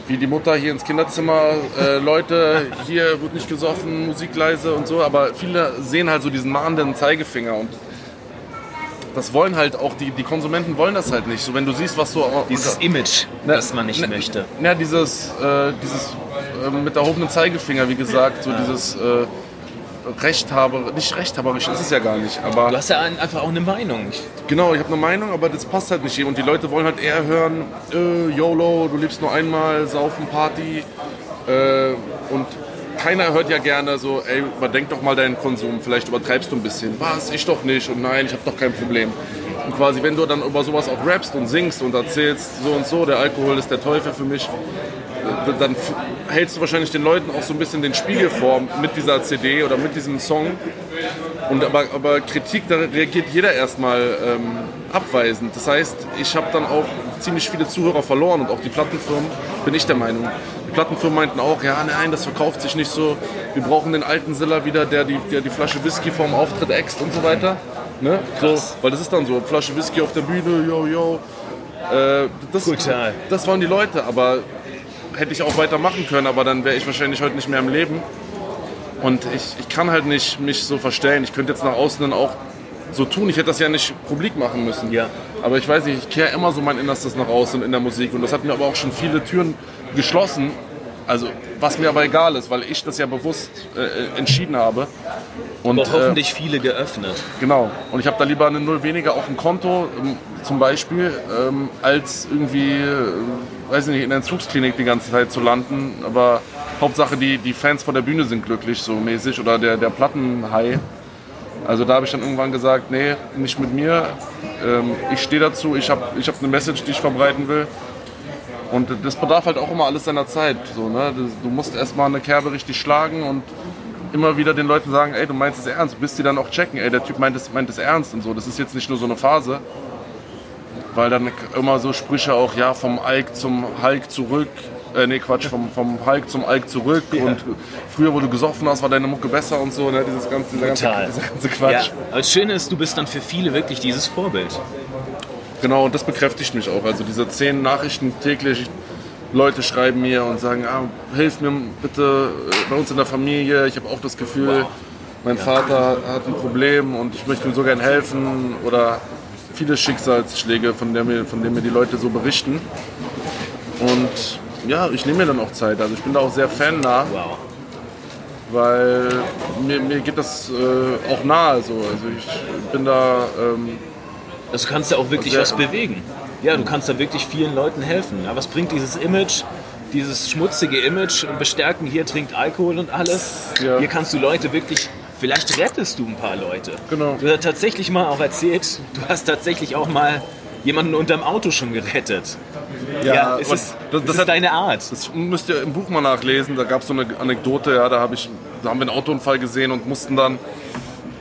wie die Mutter hier ins Kinderzimmer, äh, Leute, hier wird nicht gesoffen, Musik leise und so, aber viele sehen halt so diesen mahnenden Zeigefinger und das wollen halt auch, die, die Konsumenten wollen das halt nicht. So wenn du siehst, was so... Dieses Image, das man nicht möchte. Ja, dieses, äh, dieses äh, mit erhobenen Zeigefinger, wie gesagt, so dieses äh, Rechthaber, nicht rechthaberisch ist es ja gar nicht, aber... Du hast ja ein- einfach auch eine Meinung. Genau, ich habe eine Meinung, aber das passt halt nicht jedem. Und die Leute wollen halt eher hören, äh, YOLO, du lebst nur einmal, saufen, Party. Äh, und keiner hört ja gerne so, ey, überdenk doch mal deinen Konsum, vielleicht übertreibst du ein bisschen. Was, ich doch nicht und nein, ich habe doch kein Problem. Und quasi, wenn du dann über sowas auch rappst und singst und erzählst, so und so, der Alkohol ist der Teufel für mich, dann hältst du wahrscheinlich den Leuten auch so ein bisschen den Spiegel vor mit dieser CD oder mit diesem Song. Und aber, aber Kritik, da reagiert jeder erstmal ähm, abweisend. Das heißt, ich habe dann auch ziemlich viele Zuhörer verloren und auch die Plattenfirmen, bin ich der Meinung. Die Plattenfirmen meinten auch, ja, nein, das verkauft sich nicht so. Wir brauchen den alten Siller wieder, der die, der die Flasche Whisky vorm Auftritt äxt und so weiter. Ne? So, weil das ist dann so, Flasche Whisky auf der Bühne, yo, yo. Äh, das, das waren die Leute, aber hätte ich auch weitermachen können, aber dann wäre ich wahrscheinlich heute nicht mehr im Leben. Und ich, ich kann halt nicht mich so verstellen. Ich könnte jetzt nach außen dann auch so tun. Ich hätte das ja nicht publik machen müssen. Ja. Aber ich weiß nicht, ich kehre immer so mein Innerstes nach außen in der Musik. Und das hat mir aber auch schon viele Türen geschlossen. Also, was mir aber egal ist, weil ich das ja bewusst äh, entschieden habe. Und, Aber hoffentlich viele geöffnet. Äh, genau. Und ich habe da lieber eine Null weniger auf dem Konto, ähm, zum Beispiel, ähm, als irgendwie, äh, weiß nicht, in der Entzugsklinik die ganze Zeit zu landen. Aber Hauptsache, die, die Fans vor der Bühne sind glücklich, so mäßig. Oder der, der Plattenhai. Also da habe ich dann irgendwann gesagt, nee, nicht mit mir. Ähm, ich stehe dazu, ich habe ich hab eine Message, die ich verbreiten will. Und das bedarf halt auch immer alles seiner Zeit. So, ne? Du musst erstmal eine Kerbe richtig schlagen und immer wieder den Leuten sagen, ey, du meinst es ernst, bis die dann auch checken, ey, der Typ meint es, meint es ernst und so. Das ist jetzt nicht nur so eine Phase. Weil dann immer so Sprüche auch, ja, vom Alk zum Hulk zurück. Äh, nee, Quatsch, vom, vom Hulk zum Alk zurück. Und früher, wo du gesoffen hast, war deine Mucke besser und so, ne? Dieses ganze, dieser ganze, dieser ganze Ja, Quatsch. aber das Schöne ist, du bist dann für viele wirklich dieses Vorbild. Genau, und das bekräftigt mich auch. Also diese zehn Nachrichten täglich, Leute schreiben mir und sagen, ah, hilf mir bitte äh, bei uns in der Familie. Ich habe auch das Gefühl, mein Vater hat ein Problem und ich möchte ihm so gern helfen. Oder viele Schicksalsschläge, von, der mir, von denen mir die Leute so berichten. Und ja, ich nehme mir dann auch Zeit. Also ich bin da auch sehr fannah, weil mir, mir geht das äh, auch nahe. So. Also ich bin da... Ähm, Also du kannst ja auch wirklich was bewegen. Ja, du kannst da wirklich vielen Leuten helfen. Ja, was bringt dieses Image, dieses schmutzige Image und bestärken, hier trinkt Alkohol und alles. Ja. Hier kannst du Leute wirklich, vielleicht rettest du ein paar Leute. Genau. Du hast tatsächlich mal auch erzählt, du hast tatsächlich auch mal jemanden unterm Auto schon gerettet. Ja, ist aber es, das- ist das hat- deine Art? Das müsst ihr im Buch mal nachlesen. Da gab es so eine Anekdote, ja, da, hab ich, da haben wir einen Autounfall gesehen und mussten dann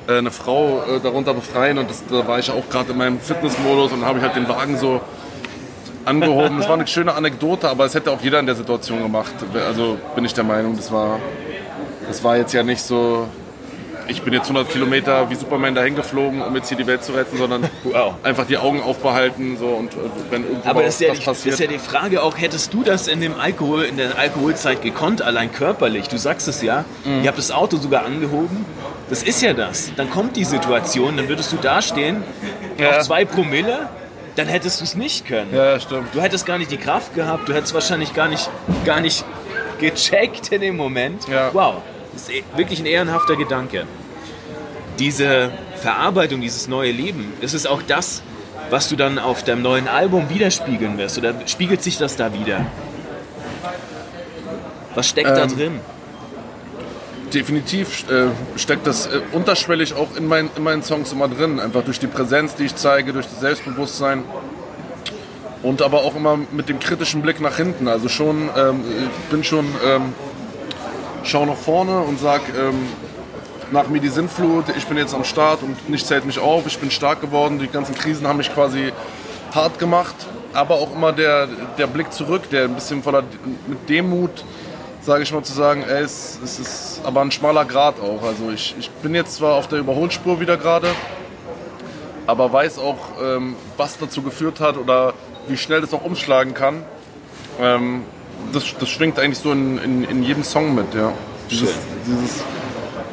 eine Frau äh, darunter befreien. Und das, da war ich auch gerade in meinem Fitnessmodus und habe ich halt den Wagen so angehoben. Das war eine schöne Anekdote, aber es hätte auch jeder in der Situation gemacht. Also bin ich der Meinung, das war, das war jetzt ja nicht so, ich bin jetzt 100 Kilometer wie Superman dahin geflogen, um jetzt hier die Welt zu retten, sondern einfach die Augen aufbehalten so, und äh, wenn irgendwo Aber das ist, ja was die, das passiert. ist ja die Frage auch, hättest du das in dem Alkohol, in der Alkoholzeit gekonnt, allein körperlich? Du sagst es ja, Mhm. ihr habt das Auto sogar angehoben. Das ist ja das. Dann kommt die Situation, dann würdest du dastehen, Ja. auf zwei Promille, dann hättest du es nicht können. ja, stimmt. Du hättest gar nicht die Kraft gehabt, du hättest wahrscheinlich gar nicht, gar nicht gecheckt in dem Moment. Ja. Wow, das ist eh- wirklich ein ehrenhafter Gedanke. Diese Verarbeitung, dieses neue Leben, ist es auch das, was du dann auf deinem neuen Album widerspiegeln wirst? Oder spiegelt sich das da wieder? Was steckt da Ähm, drin? definitiv äh, steckt das äh, unterschwellig auch in, mein, in meinen Songs immer drin. Einfach durch die Präsenz, die ich zeige, durch das Selbstbewusstsein. Und aber auch immer mit dem kritischen Blick nach hinten. Also schon, ähm, ich bin schon, ähm, schau nach vorne und sag, ähm, nach mir die Sinnflut, ich bin jetzt am Start und nichts hält mich auf, ich bin stark geworden, die ganzen Krisen haben mich quasi hart gemacht. Aber auch immer der, der Blick zurück, der ein bisschen voller mit Demut sage ich mal, zu sagen, ey, es, es ist aber ein schmaler Grat auch. Also ich, ich bin jetzt zwar auf der Überholspur wieder gerade, aber weiß auch, ähm, was dazu geführt hat oder wie schnell das auch umschlagen kann. Ähm, das, das schwingt eigentlich so in, in, in jedem Song mit, ja. Dieses, dieses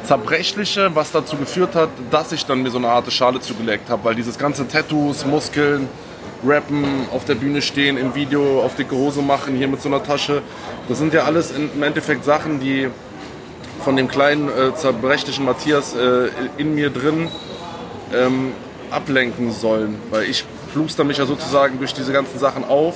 Zerbrechliche, was dazu geführt hat, dass ich dann mir so eine harte Schale zugelegt habe, weil dieses ganze Tattoos, Muskeln, Rappen, auf der Bühne stehen, im Video auf dicke Hose machen, hier mit so einer Tasche, das sind ja alles im Endeffekt Sachen, die von dem kleinen äh, zerbrechlichen Matthias äh, in mir drin ähm, ablenken sollen, weil ich pluster mich ja sozusagen durch diese ganzen Sachen auf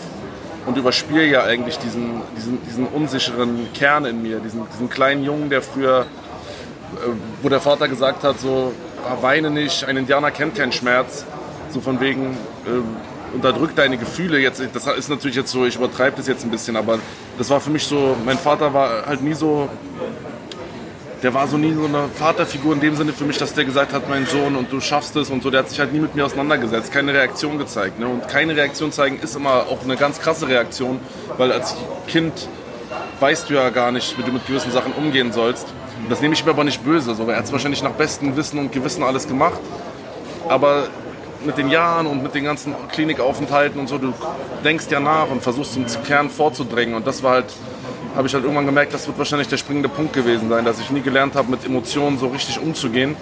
und überspiele ja eigentlich diesen, diesen, diesen unsicheren Kern in mir, diesen, diesen kleinen Jungen, der früher, äh, wo der Vater gesagt hat, so, ah, weine nicht, ein Indianer kennt keinen Schmerz. so von wegen, äh, unterdrück deine Gefühle. Jetzt, das ist natürlich jetzt so, ich übertreibe das jetzt ein bisschen, aber das war für mich so, mein Vater war halt nie so, der war so nie so eine Vaterfigur in dem Sinne für mich, dass der gesagt hat, mein Sohn und du schaffst es und so. Der hat sich halt nie mit mir auseinandergesetzt, keine Reaktion gezeigt. Ne? Und keine Reaktion zeigen ist immer auch eine ganz krasse Reaktion, weil als Kind weißt du ja gar nicht, wie du mit gewissen Sachen umgehen sollst. Das nehme ich mir aber nicht böse. So. Er hat es wahrscheinlich nach bestem Wissen und Gewissen alles gemacht. Aber mit den Jahren und mit den ganzen Klinikaufenthalten und so, du denkst ja nach und versuchst zum Kern vorzudrängen. Und das war halt, habe ich halt irgendwann gemerkt, das wird wahrscheinlich der springende Punkt gewesen sein, dass ich nie gelernt habe, mit Emotionen so richtig umzugehen.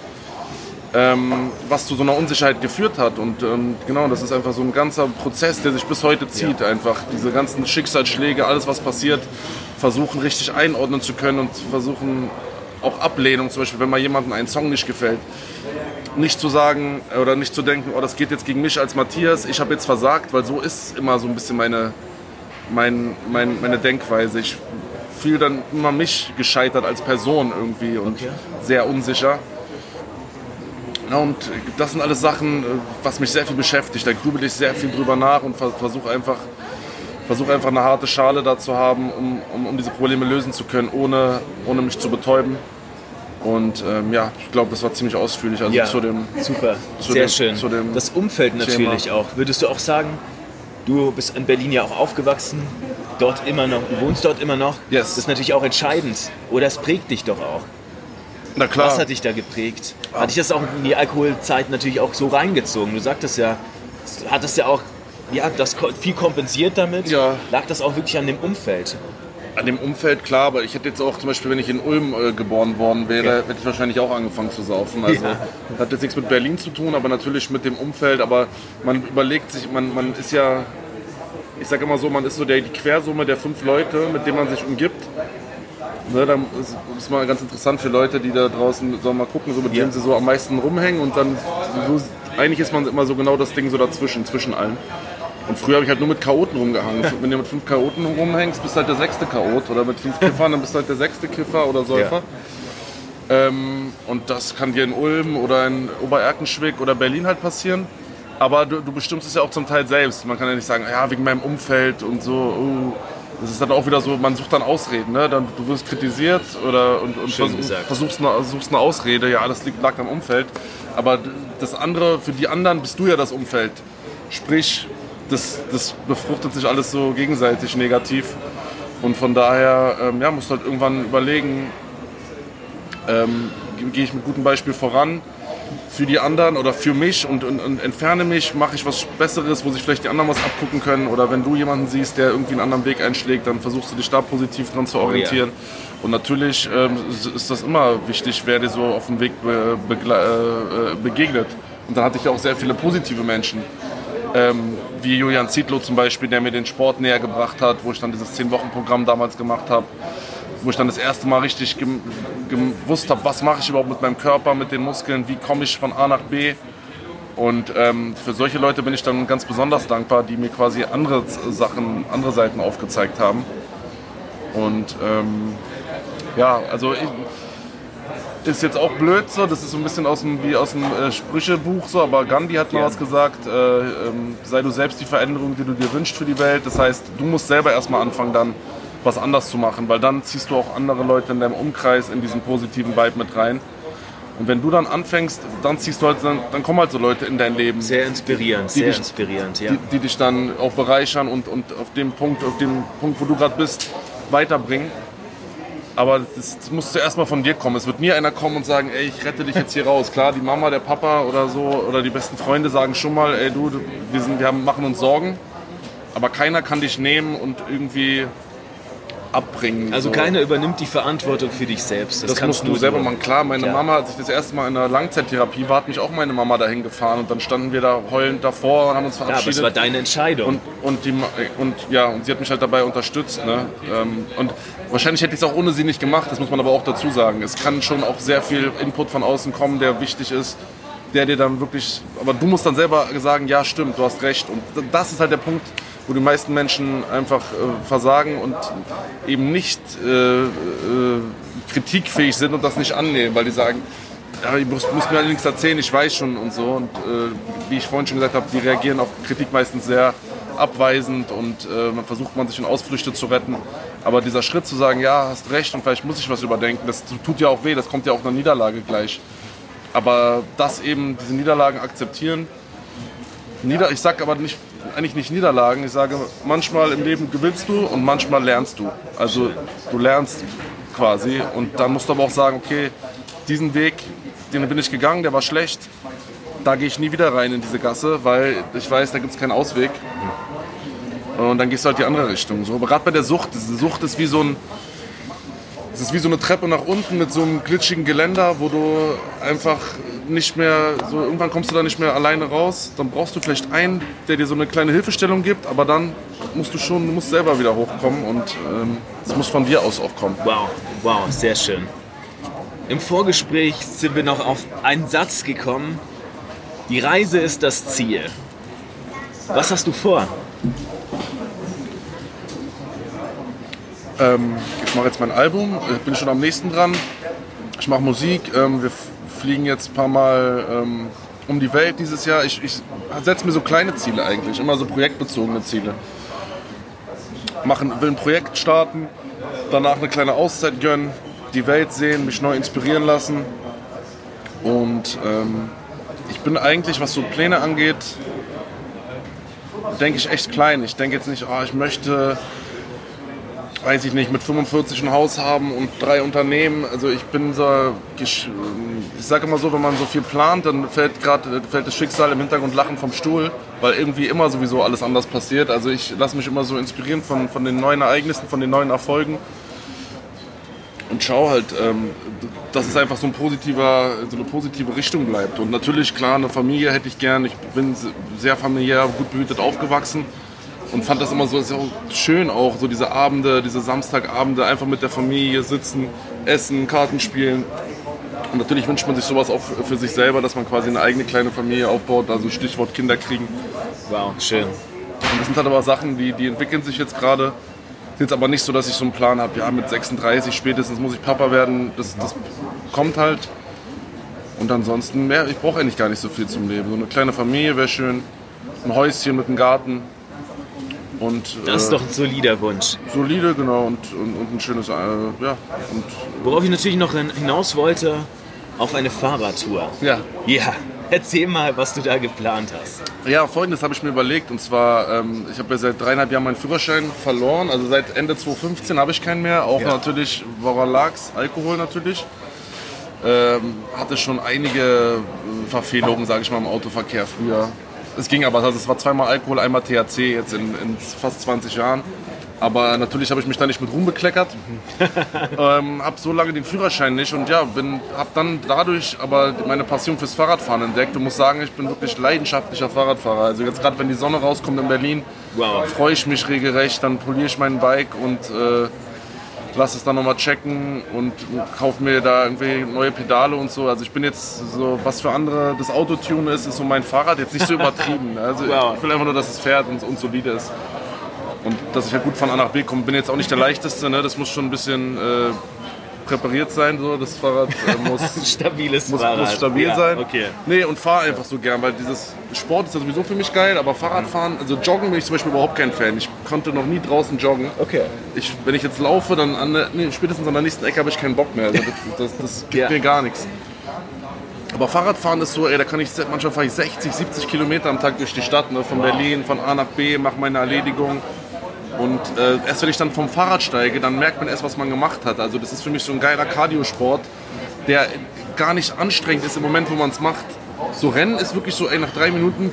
Ähm, was zu so einer Unsicherheit geführt hat. Und ähm, genau, das ist einfach so ein ganzer Prozess, der sich bis heute zieht. Ja. Einfach diese ganzen Schicksalsschläge, alles was passiert, versuchen richtig einordnen zu können und versuchen auch Ablehnung, zum Beispiel, wenn mal jemandem ein Song nicht gefällt, nicht zu sagen oder nicht zu denken, oh, das geht jetzt gegen mich als Matthias, ich habe jetzt versagt, weil so ist immer so ein bisschen meine, mein, mein, meine Denkweise. Ich fühle dann immer mich gescheitert als Person irgendwie und okay. sehr unsicher. Ja, und das sind alles Sachen, was mich sehr viel beschäftigt. Da grübel ich sehr viel drüber nach und versuche einfach, versuch einfach eine harte Schale da zu haben, um, um, um diese Probleme lösen zu können, ohne, ohne mich zu betäuben. Und ähm, ja, ich glaube, das war ziemlich ausführlich. Also ja, zu dem, super, zu sehr dem, schön. Zu dem das Umfeld natürlich Thema. auch. Würdest du auch sagen, du bist in Berlin ja auch aufgewachsen, dort immer noch, du wohnst dort immer noch. Yes. Das ist natürlich auch entscheidend. Oder es prägt dich doch auch. Na klar. Was hat dich da geprägt? Hat dich das auch in die Alkoholzeit natürlich auch so reingezogen? Du sagtest ja, hattest ja auch ja, das viel kompensiert damit. Ja. Lag das auch wirklich an dem Umfeld? An dem Umfeld, klar, aber ich hätte jetzt auch zum Beispiel, wenn ich in Ulm äh, geboren worden wäre, ja. hätte ich wahrscheinlich auch angefangen zu saufen. Also ja. hat jetzt nichts mit Berlin zu tun, aber natürlich mit dem Umfeld. Aber man überlegt sich, man, man ist ja, ich sage immer so, man ist so der, die Quersumme der fünf Leute, mit denen man sich umgibt. Ne, dann ist, ist mal ganz interessant für Leute, die da draußen so mal gucken, so mit ja. wem sie so am meisten rumhängen und dann so, eigentlich ist man immer so genau das Ding so dazwischen, zwischen allen. Und früher habe ich halt nur mit Chaoten rumgehangen. Wenn du mit fünf Chaoten rumhängst, bist du halt der sechste Chaot. Oder mit fünf Kiffern, dann bist du halt der sechste Kiffer oder Säufer. Ja. Ähm, und das kann dir in Ulm oder in Obererkenschwick oder Berlin halt passieren. Aber du, du, bestimmst es ja auch zum Teil selbst. Man kann ja nicht sagen, ja, wegen meinem Umfeld und so. Uh, das ist dann auch wieder so, man sucht dann Ausreden. Ne? Dann, du wirst kritisiert oder, und, und versuch, versuchst, eine, suchst eine Ausrede. Ja, alles liegt, lag am Umfeld. Aber das andere, für die anderen bist du ja das Umfeld. Sprich, das, das befruchtet sich alles so gegenseitig negativ. Und von daher ähm, ja, musst du halt irgendwann überlegen, ähm, gehe ich mit gutem Beispiel voran für die anderen oder für mich und, und, und, entferne mich, mache ich was Besseres, wo sich vielleicht die anderen was abgucken können. Oder wenn du jemanden siehst, der irgendwie einen anderen Weg einschlägt, dann versuchst du dich da positiv dran zu orientieren. Oh, yeah. Und natürlich ähm, ist das immer wichtig, wer dir so auf dem Weg be be äh, begegnet. Und da hatte ich ja auch sehr viele positive Menschen ähm, wie Julian Zietlow zum Beispiel, der mir den Sport näher gebracht hat, wo ich dann dieses 10-Wochen-Programm damals gemacht habe, wo ich dann das erste Mal richtig gewusst habe, was mache ich überhaupt mit meinem Körper, mit den Muskeln, wie komme ich von A nach B. Und ähm, für solche Leute bin ich dann ganz besonders dankbar, die mir quasi andere Sachen, andere Seiten aufgezeigt haben. Und ähm, ja, also ich, ist jetzt auch blöd so, das ist so ein bisschen aus dem, wie aus dem äh, Sprüchebuch so, aber Gandhi hat mal ja. was gesagt, äh, ähm, sei du selbst die Veränderung, die du dir wünschst für die Welt. Das heißt, du musst selber erstmal anfangen, dann was anders zu machen, weil dann ziehst du auch andere Leute in deinem Umkreis in diesen positiven Vibe mit rein. Und wenn du dann anfängst, dann ziehst du halt, dann, dann kommen halt so Leute in dein Leben. Sehr inspirierend, sehr dich, inspirierend, ja. Die, die, dich dann auch bereichern und, und auf dem Punkt, auf dem Punkt, wo du gerade bist, weiterbringen. Aber das, das muss zuerst mal von dir kommen. Es wird nie einer kommen und sagen, ey, ich rette dich jetzt hier raus. Klar, die Mama, der Papa oder so oder die besten Freunde sagen schon mal, ey du, wir, sind, wir haben, machen uns Sorgen. Aber keiner kann dich nehmen und irgendwie abbringen. Also so. keiner übernimmt die Verantwortung für dich selbst. Das, das musst du selber machen. Klar, meine Klar. Mama, als ich das erste Mal in der Langzeittherapie war, hat mich auch meine Mama dahin gefahren und dann standen wir da heulend davor und haben uns verabschiedet. Ja, aber es war deine Entscheidung. Und, und, die, und, ja, und sie hat mich halt dabei unterstützt. Ne? Ähm, und wahrscheinlich hätte ich es auch ohne sie nicht gemacht, das muss man aber auch dazu sagen. Es kann schon auch sehr viel Input von außen kommen, der wichtig ist der dir dann wirklich, aber du musst dann selber sagen, ja stimmt, du hast recht. Und das ist halt der Punkt, wo die meisten Menschen einfach äh, versagen und eben nicht äh, äh, kritikfähig sind und das nicht annehmen, weil die sagen, ja, ich muss, muss mir allerdings erzählen, ich weiß schon und so. Und äh, wie ich vorhin schon gesagt habe, die reagieren auf Kritik meistens sehr abweisend und äh, man versucht man sich in Ausflüchte zu retten. Aber dieser Schritt zu sagen, ja, hast recht und vielleicht muss ich was überdenken, das tut ja auch weh, das kommt ja auch einer Niederlage gleich. Aber das eben, diese Niederlagen akzeptieren. Nieder ich sage aber nicht, eigentlich nicht Niederlagen, ich sage, manchmal im Leben gewinnst du und manchmal lernst du. Also du lernst quasi und dann musst du aber auch sagen, okay, diesen Weg, den bin ich gegangen, der war schlecht, da gehe ich nie wieder rein in diese Gasse, weil ich weiß, da gibt es keinen Ausweg. Und dann gehst du halt die andere Richtung. So, aber gerade bei der Sucht, diese Sucht ist wie so ein, es ist wie so eine Treppe nach unten mit so einem glitschigen Geländer, wo du einfach nicht mehr, so irgendwann kommst du da nicht mehr alleine raus. Dann brauchst du vielleicht einen, der dir so eine kleine Hilfestellung gibt, aber dann musst du schon, du musst selber wieder hochkommen und ähm, es ähm, muss von dir aus auch kommen. Wow, wow, sehr schön. Im Vorgespräch sind wir noch auf einen Satz gekommen, die Reise ist das Ziel. Was hast du vor? Ähm, ich mache jetzt mein Album, ich bin schon am nächsten dran. Ich mache Musik, ähm, wir fliegen jetzt ein paar Mal ähm, um die Welt dieses Jahr. Ich, ich setze mir so kleine Ziele eigentlich, immer so projektbezogene Ziele. Machen, will ein Projekt starten, danach eine kleine Auszeit gönnen, die Welt sehen, mich neu inspirieren lassen und ähm, ich bin eigentlich, was so Pläne angeht, denke ich echt klein. Ich denke jetzt nicht, oh, ich möchte, weiß ich nicht, mit 45 ein Haus haben und drei Unternehmen. Also ich bin so, ich sage immer so, wenn man so viel plant, dann fällt gerade fällt das Schicksal im Hintergrund lachen vom Stuhl, weil irgendwie immer sowieso alles anders passiert. Also ich lasse mich immer so inspirieren von, von den neuen Ereignissen, von den neuen Erfolgen und schau halt, ähm, dass es einfach so, ein positiver, so eine positive Richtung bleibt. Und natürlich, klar, eine Familie hätte ich gern. Ich bin sehr familiär, gut behütet aufgewachsen und fand das immer so schön auch, so diese Abende, diese Samstagabende, einfach mit der Familie sitzen, essen, Karten spielen. Und natürlich wünscht man sich sowas auch für sich selber, dass man quasi eine eigene kleine Familie aufbaut, also Stichwort Kinder kriegen. Wow, schön. Und das sind halt aber Sachen, die, die entwickeln sich jetzt gerade. Ist jetzt aber nicht so, dass ich so einen Plan habe, ja, mit 36 spätestens muss ich Papa werden. Das, das kommt halt. Und ansonsten, mehr, ich brauche eigentlich gar nicht so viel zum Leben. So eine kleine Familie wäre schön, ein Häuschen mit einem Garten. Und, das ist äh, doch ein solider Wunsch. Solide, genau, und, und, und ein schönes, äh, ja. Und, Worauf ich natürlich noch hinaus wollte, auf eine Fahrradtour. Ja. Ja. Erzähl mal, was du da geplant hast. Ja, folgendes habe ich mir überlegt. Und zwar, ähm, ich habe ja seit dreieinhalb Jahren meinen Führerschein verloren. Also seit Ende 2015 habe ich keinen mehr. Auch ja. natürlich, woran lag es? Alkohol natürlich. Ähm, hatte schon einige äh, Verfehlungen, sage ich mal, im Autoverkehr früher. Es ging aber, also es war zweimal Alkohol, einmal THC jetzt in, in fast 20 Jahren. Aber natürlich habe ich mich da nicht mit Ruhm bekleckert. ähm, habe so lange den Führerschein nicht und ja, habe dann dadurch aber meine Passion fürs Fahrradfahren entdeckt und muss sagen, ich bin wirklich leidenschaftlicher Fahrradfahrer. Also jetzt gerade, wenn die Sonne rauskommt in Berlin, wow. freue ich mich regelrecht. Dann poliere ich mein Bike und äh, lasse es dann nochmal checken und kaufe mir da irgendwie neue Pedale und so. Also ich bin jetzt so, was für andere das Autotune ist, ist so mein Fahrrad jetzt nicht so übertrieben. Also ich will einfach nur, dass es fährt und, und solide ist und dass ich halt gut von A nach B komme. Bin jetzt auch nicht der leichteste, ne? das muss schon ein bisschen äh, präpariert sein. So. Das Fahrrad äh, muss, Stabiles muss, Fahrrad. muss stabil ja, sein. Okay. Nee, und fahre einfach so gern, weil dieses Sport ist ja sowieso für mich geil, aber Fahrradfahren, also Joggen bin ich zum Beispiel überhaupt kein Fan. Ich konnte noch nie draußen joggen. Okay. Ich, wenn ich jetzt laufe, dann an der, nee, spätestens an der nächsten Ecke habe ich keinen Bock mehr. Also das, das, das gibt ja. mir gar nichts. Aber Fahrradfahren ist so, ey, da kann ich, manchmal fahre ich 60, 70 Kilometer am Tag durch die Stadt, ne, von wow. Berlin, von A nach B, mache meine Erledigung und äh, erst wenn ich dann vom Fahrrad steige, dann merkt man erst, was man gemacht hat. Also das ist für mich so ein geiler Cardiosport, der gar nicht anstrengend ist im Moment, wo man es macht. So Rennen ist wirklich so, ey, nach drei Minuten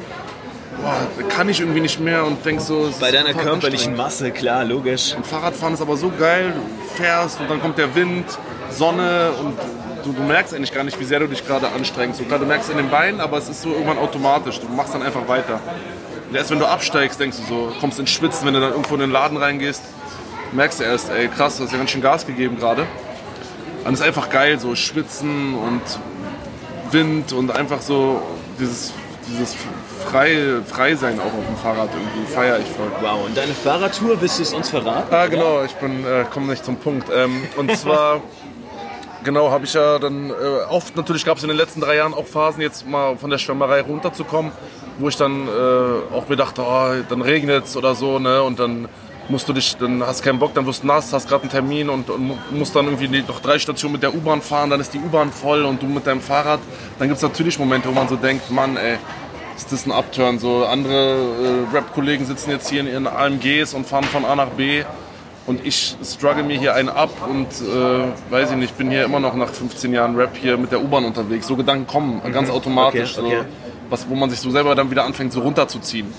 boah, kann ich irgendwie nicht mehr und denkst so. Bei deiner körperlichen Masse, klar, logisch. Und Fahrradfahren ist aber so geil, du fährst und dann kommt der Wind, Sonne und du, du merkst eigentlich gar nicht, wie sehr du dich gerade anstrengst. Und klar, du merkst in den Beinen, aber es ist so irgendwann automatisch. Du machst dann einfach weiter. Erst wenn du absteigst, denkst du so, kommst ins Schwitzen, wenn du dann irgendwo in den Laden reingehst, merkst du erst, ey krass, du hast ja ganz schön Gas gegeben gerade. Und es ist einfach geil, so Schwitzen und Wind und einfach so dieses, dieses frei, frei sein auch auf dem Fahrrad irgendwie feiere ich voll. Wow, und deine Fahrradtour, willst du es uns verraten? Ah, genau, ich bin, äh, komme nicht zum Punkt. Ähm, und zwar genau, habe ich ja dann äh, oft, natürlich gab es in den letzten drei Jahren auch Phasen, jetzt mal von der Schwimmerei runterzukommen, wo ich dann äh, auch mir dachte, oh, dann regnet es oder so, ne? Und dann musst du dich, dann hast keinen Bock, dann wirst du nass, hast gerade einen Termin und, und, musst dann irgendwie noch drei Stationen mit der U-Bahn fahren, dann ist die U-Bahn voll und du mit deinem Fahrrad. Dann gibt es natürlich Momente, wo man so denkt, Mann, ey, ist das ein Upturn. So andere äh, Rap-Kollegen sitzen jetzt hier in ihren AMGs und fahren von A nach B und ich struggle mir hier einen ab und äh, weiß ich nicht, bin hier immer noch nach 15 Jahren Rap hier mit der U-Bahn unterwegs. So Gedanken kommen mhm. ganz automatisch, okay, okay. So, was, wo man sich so selber dann wieder anfängt so runterzuziehen.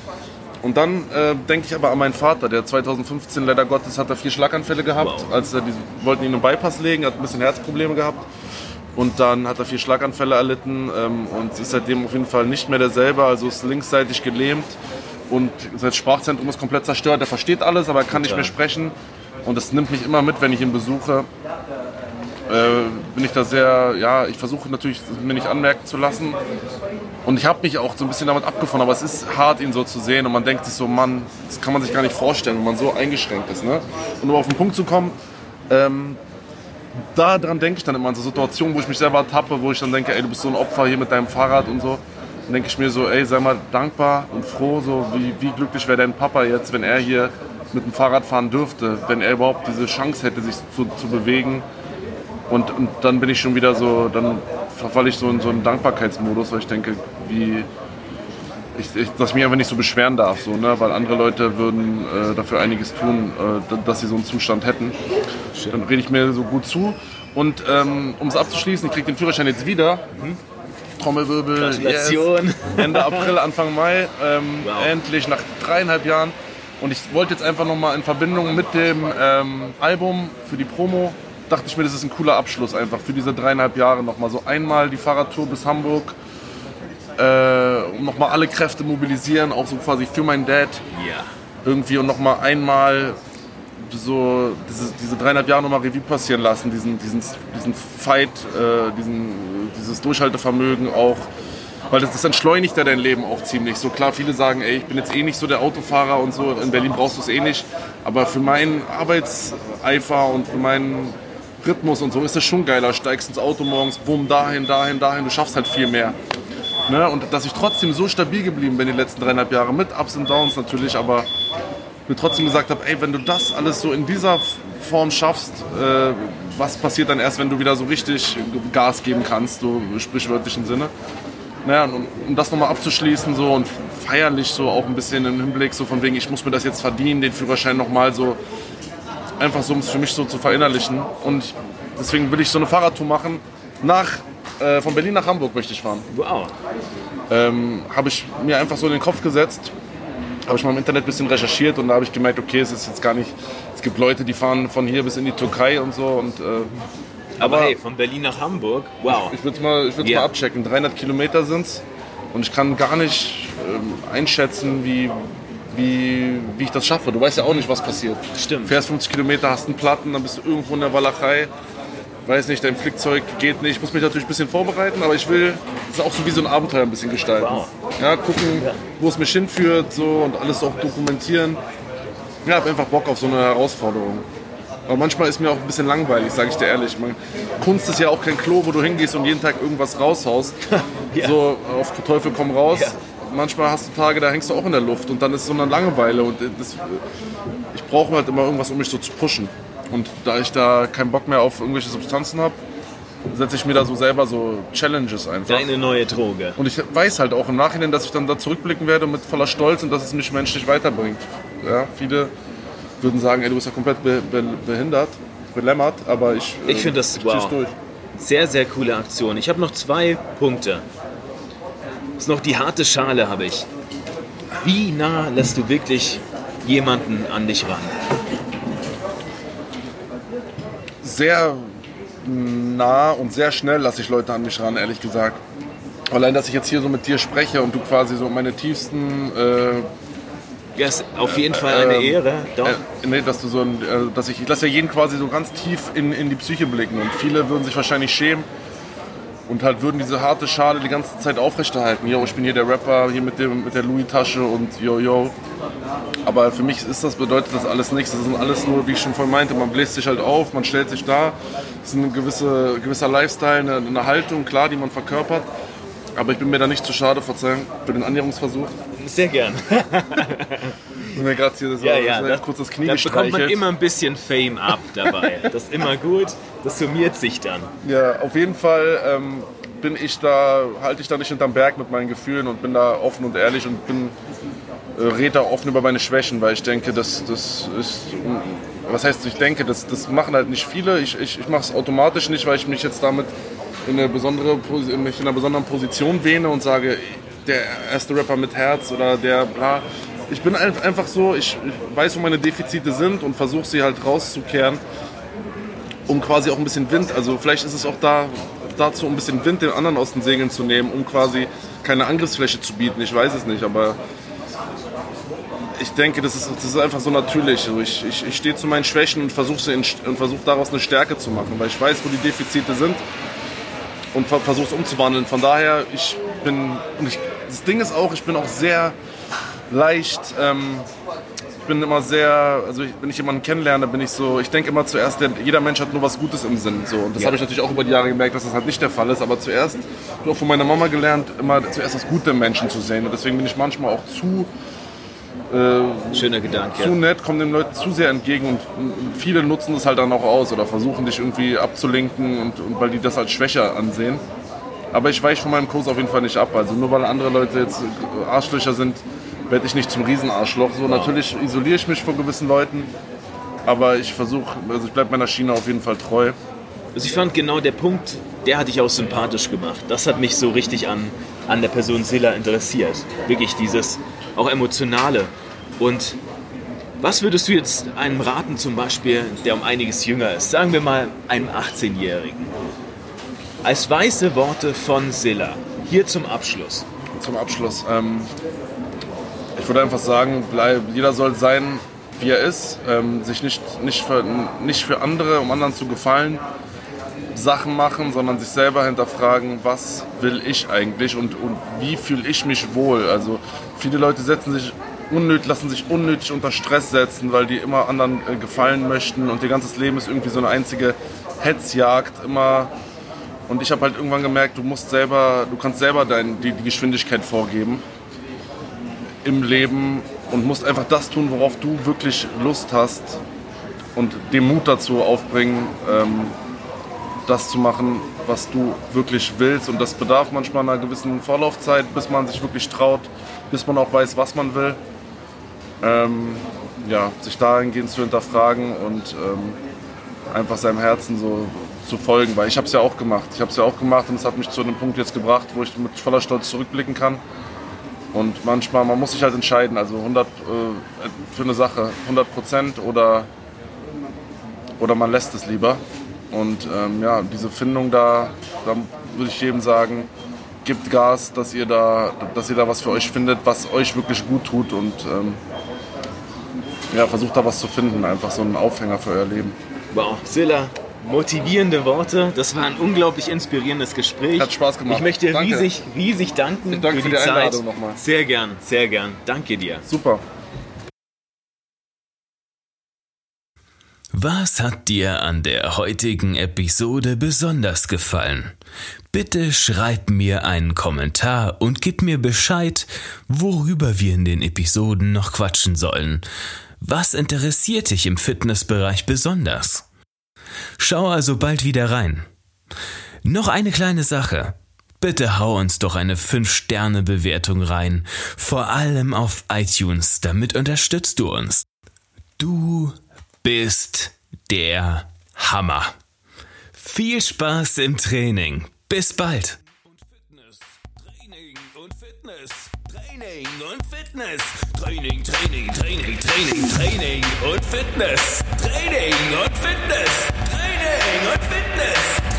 Und dann äh, denke ich aber an meinen Vater, der 2015 leider Gottes hat er vier Schlaganfälle gehabt, wow. als er die, wollten ihn einen Bypass legen, hat ein bisschen Herzprobleme gehabt. Und dann hat er vier Schlaganfälle erlitten ähm, und ist seitdem auf jeden Fall nicht mehr derselbe, also ist linksseitig gelähmt und sein Sprachzentrum ist komplett zerstört. Er versteht alles, aber er kann nicht mehr sprechen. Und das nimmt mich immer mit, wenn ich ihn besuche. Äh, bin ich da sehr, ja, ich versuche natürlich, mir nicht anmerken zu lassen. Und ich habe mich auch so ein bisschen damit abgefunden, aber es ist hart, ihn so zu sehen. Und man denkt sich so, Mann, das kann man sich gar nicht vorstellen, wenn man so eingeschränkt ist. Ne? Und um auf den Punkt zu kommen, ähm, daran denke ich dann immer an so Situationen, wo ich mich selber tappe, wo ich dann denke, ey, du bist so ein Opfer hier mit deinem Fahrrad und so. Denke ich mir so, ey, sei mal dankbar und froh, so wie, wie glücklich wäre dein Papa jetzt, wenn er hier mit dem Fahrrad fahren dürfte, wenn er überhaupt diese Chance hätte, sich zu, zu bewegen. Und, und dann bin ich schon wieder so, dann verfalle ich so in so einen Dankbarkeitsmodus, weil ich denke, wie, ich, ich, dass ich mich einfach nicht so beschweren darf, so, ne? weil andere Leute würden äh, dafür einiges tun, äh, dass sie so einen Zustand hätten. Dann rede ich mir so gut zu. Und ähm, um es abzuschließen, ich kriege den Führerschein jetzt wieder. Mhm. Trommelwirbel. Gratulation. Yes. Ende April, Anfang Mai. Ähm, wow. Endlich nach dreieinhalb Jahren. Und ich wollte jetzt einfach nochmal in Verbindung mit dem ähm, Album für die Promo, dachte ich mir, das ist ein cooler Abschluss einfach für diese dreieinhalb Jahre nochmal. So einmal die Fahrradtour bis Hamburg, äh, um nochmal alle Kräfte mobilisieren, auch so quasi für meinen Dad. Yeah. Irgendwie und nochmal einmal so diese, diese dreieinhalb Jahre nochmal Revue passieren lassen, diesen, diesen, diesen Fight, äh, diesen, dieses Durchhaltevermögen auch. Weil das, das entschleunigt ja dein Leben auch ziemlich. So klar, viele sagen, ey, ich bin jetzt eh nicht so der Autofahrer und so, in Berlin brauchst du es eh nicht. Aber für meinen Arbeitseifer und für meinen Rhythmus und so ist das schon geiler. Steigst ins Auto morgens, bumm, dahin, dahin, dahin, du schaffst halt viel mehr. Ne? Und dass ich trotzdem so stabil geblieben bin die letzten dreieinhalb Jahre, mit Ups und Downs natürlich, aber mir trotzdem gesagt habe, ey, wenn du das alles so in dieser Form schaffst, äh, was passiert dann erst, wenn du wieder so richtig Gas geben kannst, so sprichwörtlichen Sinne. Naja, um, um das nochmal abzuschließen so und feierlich so auch ein bisschen im Hinblick so von wegen, ich muss mir das jetzt verdienen, den Führerschein nochmal so einfach so, um es für mich so zu verinnerlichen. Und deswegen will ich so eine Fahrradtour machen. Nach, äh, von Berlin nach Hamburg möchte ich fahren. Wow. Ähm, habe ich mir einfach so in den Kopf gesetzt, habe ich mal im Internet ein bisschen recherchiert und da habe ich gemerkt, okay, es ist jetzt gar nicht, gibt Leute, die fahren von hier bis in die Türkei und so und äh, aber, aber hey, von Berlin nach Hamburg, wow. Ich, ich würde es mal, yeah. mal abchecken, 300 Kilometer sind es und ich kann gar nicht ähm, einschätzen, wie, wie, wie ich das schaffe. Du weißt ja auch nicht, was passiert. Stimmt. Fährst 50 Kilometer, hast einen Platten, dann bist du irgendwo in der Walachei. Weiß nicht, dein Flickzeug geht nicht. Ich muss mich natürlich ein bisschen vorbereiten, aber ich will es auch so wie so ein Abenteuer ein bisschen gestalten. Wow. Ja, gucken, ja. wo es mich hinführt so, und alles auch dokumentieren. Ich habe einfach Bock auf so eine Herausforderung. Aber manchmal ist mir auch ein bisschen langweilig, sage ich dir ehrlich. Man, Kunst ist ja auch kein Klo, wo du hingehst und jeden Tag irgendwas raushaust. ja. So auf Teufel komm raus. Ja manchmal hast du Tage, da hängst du auch in der Luft und dann ist so eine Langeweile und das, ich brauche halt immer irgendwas, um mich so zu pushen. Und da ich da keinen Bock mehr auf irgendwelche Substanzen habe, setze ich mir da so selber so Challenges einfach. Deine neue Droge. Und ich weiß halt auch im Nachhinein, dass ich dann da zurückblicken werde mit voller Stolz und dass es mich menschlich weiterbringt. Ja, viele würden sagen, ey, du bist ja komplett be be behindert, belämmert, aber ich. Ich finde das ich wow. durch. Sehr, sehr coole Aktion. Ich habe noch zwei Punkte ist noch die harte Schale habe ich. Wie nah lässt du wirklich jemanden an dich ran? Sehr nah und sehr schnell lasse ich Leute an mich ran, ehrlich gesagt. Allein, dass ich jetzt hier so mit dir spreche und du quasi so meine tiefsten äh, ja, ist auf jeden Fall eine äh, Ehre. Doch. Äh, nee, dass du so ein, äh, dass ich, ich lasse ja jeden quasi so ganz tief in, in die Psyche blicken und viele würden sich wahrscheinlich schämen, und halt würden diese harte Schale die ganze Zeit aufrechterhalten. Yo, ich bin hier der Rapper, hier mit, dem, mit der Louis-Tasche und yo, yo. Aber für mich ist das, bedeutet das alles nichts. Das sind alles nur, wie ich schon vorhin meinte, man bläst sich halt auf, man stellt sich da. Das ist ein gewisse, gewisser Lifestyle, eine, eine Haltung, klar, die man verkörpert. Aber ich bin mir da nicht zu schade, Verzeihung, für den Annäherungsversuch. Sehr gern. Und mir gerade hier so, ja, ja, das, kurz das Knie Da bekommt man immer ein bisschen Fame ab dabei. Das ist immer gut, das summiert sich dann. Ja, auf jeden Fall ähm, bin ich da, halte ich da nicht hinterm Berg mit meinen Gefühlen und bin da offen und ehrlich und bin äh, rede da offen über meine Schwächen, weil ich denke, das, das ist, was heißt, ich denke, das, das machen halt nicht viele. Ich, ich, ich mache es automatisch nicht, weil ich mich jetzt damit in eine besondere, mich in einer besonderen Position wähne und sage, der erste Rapper mit Herz oder der bla. Ich bin einfach so, ich weiß, wo meine Defizite sind und versuche sie halt rauszukehren, um quasi auch ein bisschen Wind, also vielleicht ist es auch da dazu, um ein bisschen Wind den anderen aus den Segeln zu nehmen, um quasi keine Angriffsfläche zu bieten. Ich weiß es nicht, aber ich denke, das ist, das ist einfach so natürlich. Ich, ich, ich stehe zu meinen Schwächen und versuche versuch daraus eine Stärke zu machen, weil ich weiß, wo die Defizite sind und versuche es umzuwandeln. Von daher, ich bin, ich, das Ding ist auch, ich bin auch sehr leicht, ähm, ich bin immer sehr, also ich, wenn ich jemanden kennenlerne, bin ich so, ich denke immer zuerst, jeder Mensch hat nur was Gutes im Sinn. So. Und das ja. habe ich natürlich auch über die Jahre gemerkt, dass das halt nicht der Fall ist. Aber zuerst, ich habe auch von meiner Mama gelernt, immer zuerst das Gute im Menschen zu sehen. Und deswegen bin ich manchmal auch zu äh, Schöner Gedanke. Zu nett, kommen den Leuten zu sehr entgegen und viele nutzen das halt dann auch aus oder versuchen dich irgendwie abzulenken und, und weil die das als Schwächer ansehen. Aber ich weiche von meinem Kurs auf jeden Fall nicht ab. Also nur weil andere Leute jetzt Arschlöcher sind, werde ich nicht zum Riesenarschloch. So, wow. natürlich isoliere ich mich von gewissen Leuten, aber ich versuche, also ich bleibe meiner Schiene auf jeden Fall treu. Also ich fand genau der Punkt, der hat dich auch sympathisch gemacht. Das hat mich so richtig an, an der Person Silla interessiert. Wirklich dieses auch emotionale. Und was würdest du jetzt einem raten, zum Beispiel, der um einiges jünger ist, sagen wir mal einem 18-Jährigen? Als weiße Worte von Silla, hier zum Abschluss. Zum Abschluss. Ähm, ich würde einfach sagen, bleib, jeder soll sein, wie er ist, ähm, sich nicht, nicht, für, nicht für andere, um anderen zu gefallen, Sachen machen, sondern sich selber hinterfragen, was will ich eigentlich und, und wie fühle ich mich wohl. Also viele Leute setzen sich unnötig, lassen sich unnötig unter Stress setzen, weil die immer anderen äh, gefallen möchten und ihr ganzes Leben ist irgendwie so eine einzige Hetzjagd immer. Und ich habe halt irgendwann gemerkt, du musst selber, du kannst selber dein, die, die Geschwindigkeit vorgeben im Leben und musst einfach das tun, worauf du wirklich Lust hast und den Mut dazu aufbringen, ähm, das zu machen, was du wirklich willst. Und das bedarf manchmal einer gewissen Vorlaufzeit, bis man sich wirklich traut, bis man auch weiß, was man will. Ähm, ja, sich dahingehend zu hinterfragen und ähm, einfach seinem Herzen so zu folgen, weil ich habe es ja auch gemacht. Ich habe es ja auch gemacht und es hat mich zu einem Punkt jetzt gebracht, wo ich mit voller Stolz zurückblicken kann. Und manchmal, man muss sich halt entscheiden, also 100 äh, für eine Sache, 100 Prozent oder, oder man lässt es lieber. Und ähm, ja, diese Findung da, da würde ich jedem sagen, gebt Gas, dass ihr da, dass ihr da was für euch findet, was euch wirklich gut tut und ähm, ja, versucht da was zu finden, einfach so einen Aufhänger für euer Leben. Wow, Silla, motivierende Worte. Das war ein unglaublich inspirierendes Gespräch. Hat Spaß gemacht. Ich möchte danke. riesig, riesig danken danke für, für die, die Zeit. Nochmal. Sehr gern, sehr gern. Danke dir. Super. Was hat dir an der heutigen Episode besonders gefallen? Bitte schreib mir einen Kommentar und gib mir Bescheid, worüber wir in den Episoden noch quatschen sollen. Was interessiert dich im Fitnessbereich besonders? Schau also bald wieder rein. Noch eine kleine Sache. Bitte hau uns doch eine 5-Sterne-Bewertung rein, vor allem auf iTunes, damit unterstützt du uns. Du bist der Hammer. Viel Spaß im Training. Bis bald. Training und Fitness. Training und Fitness. Training, Training, Training, Training, Training und Fitness. Training und Fitness. Training und Fitness.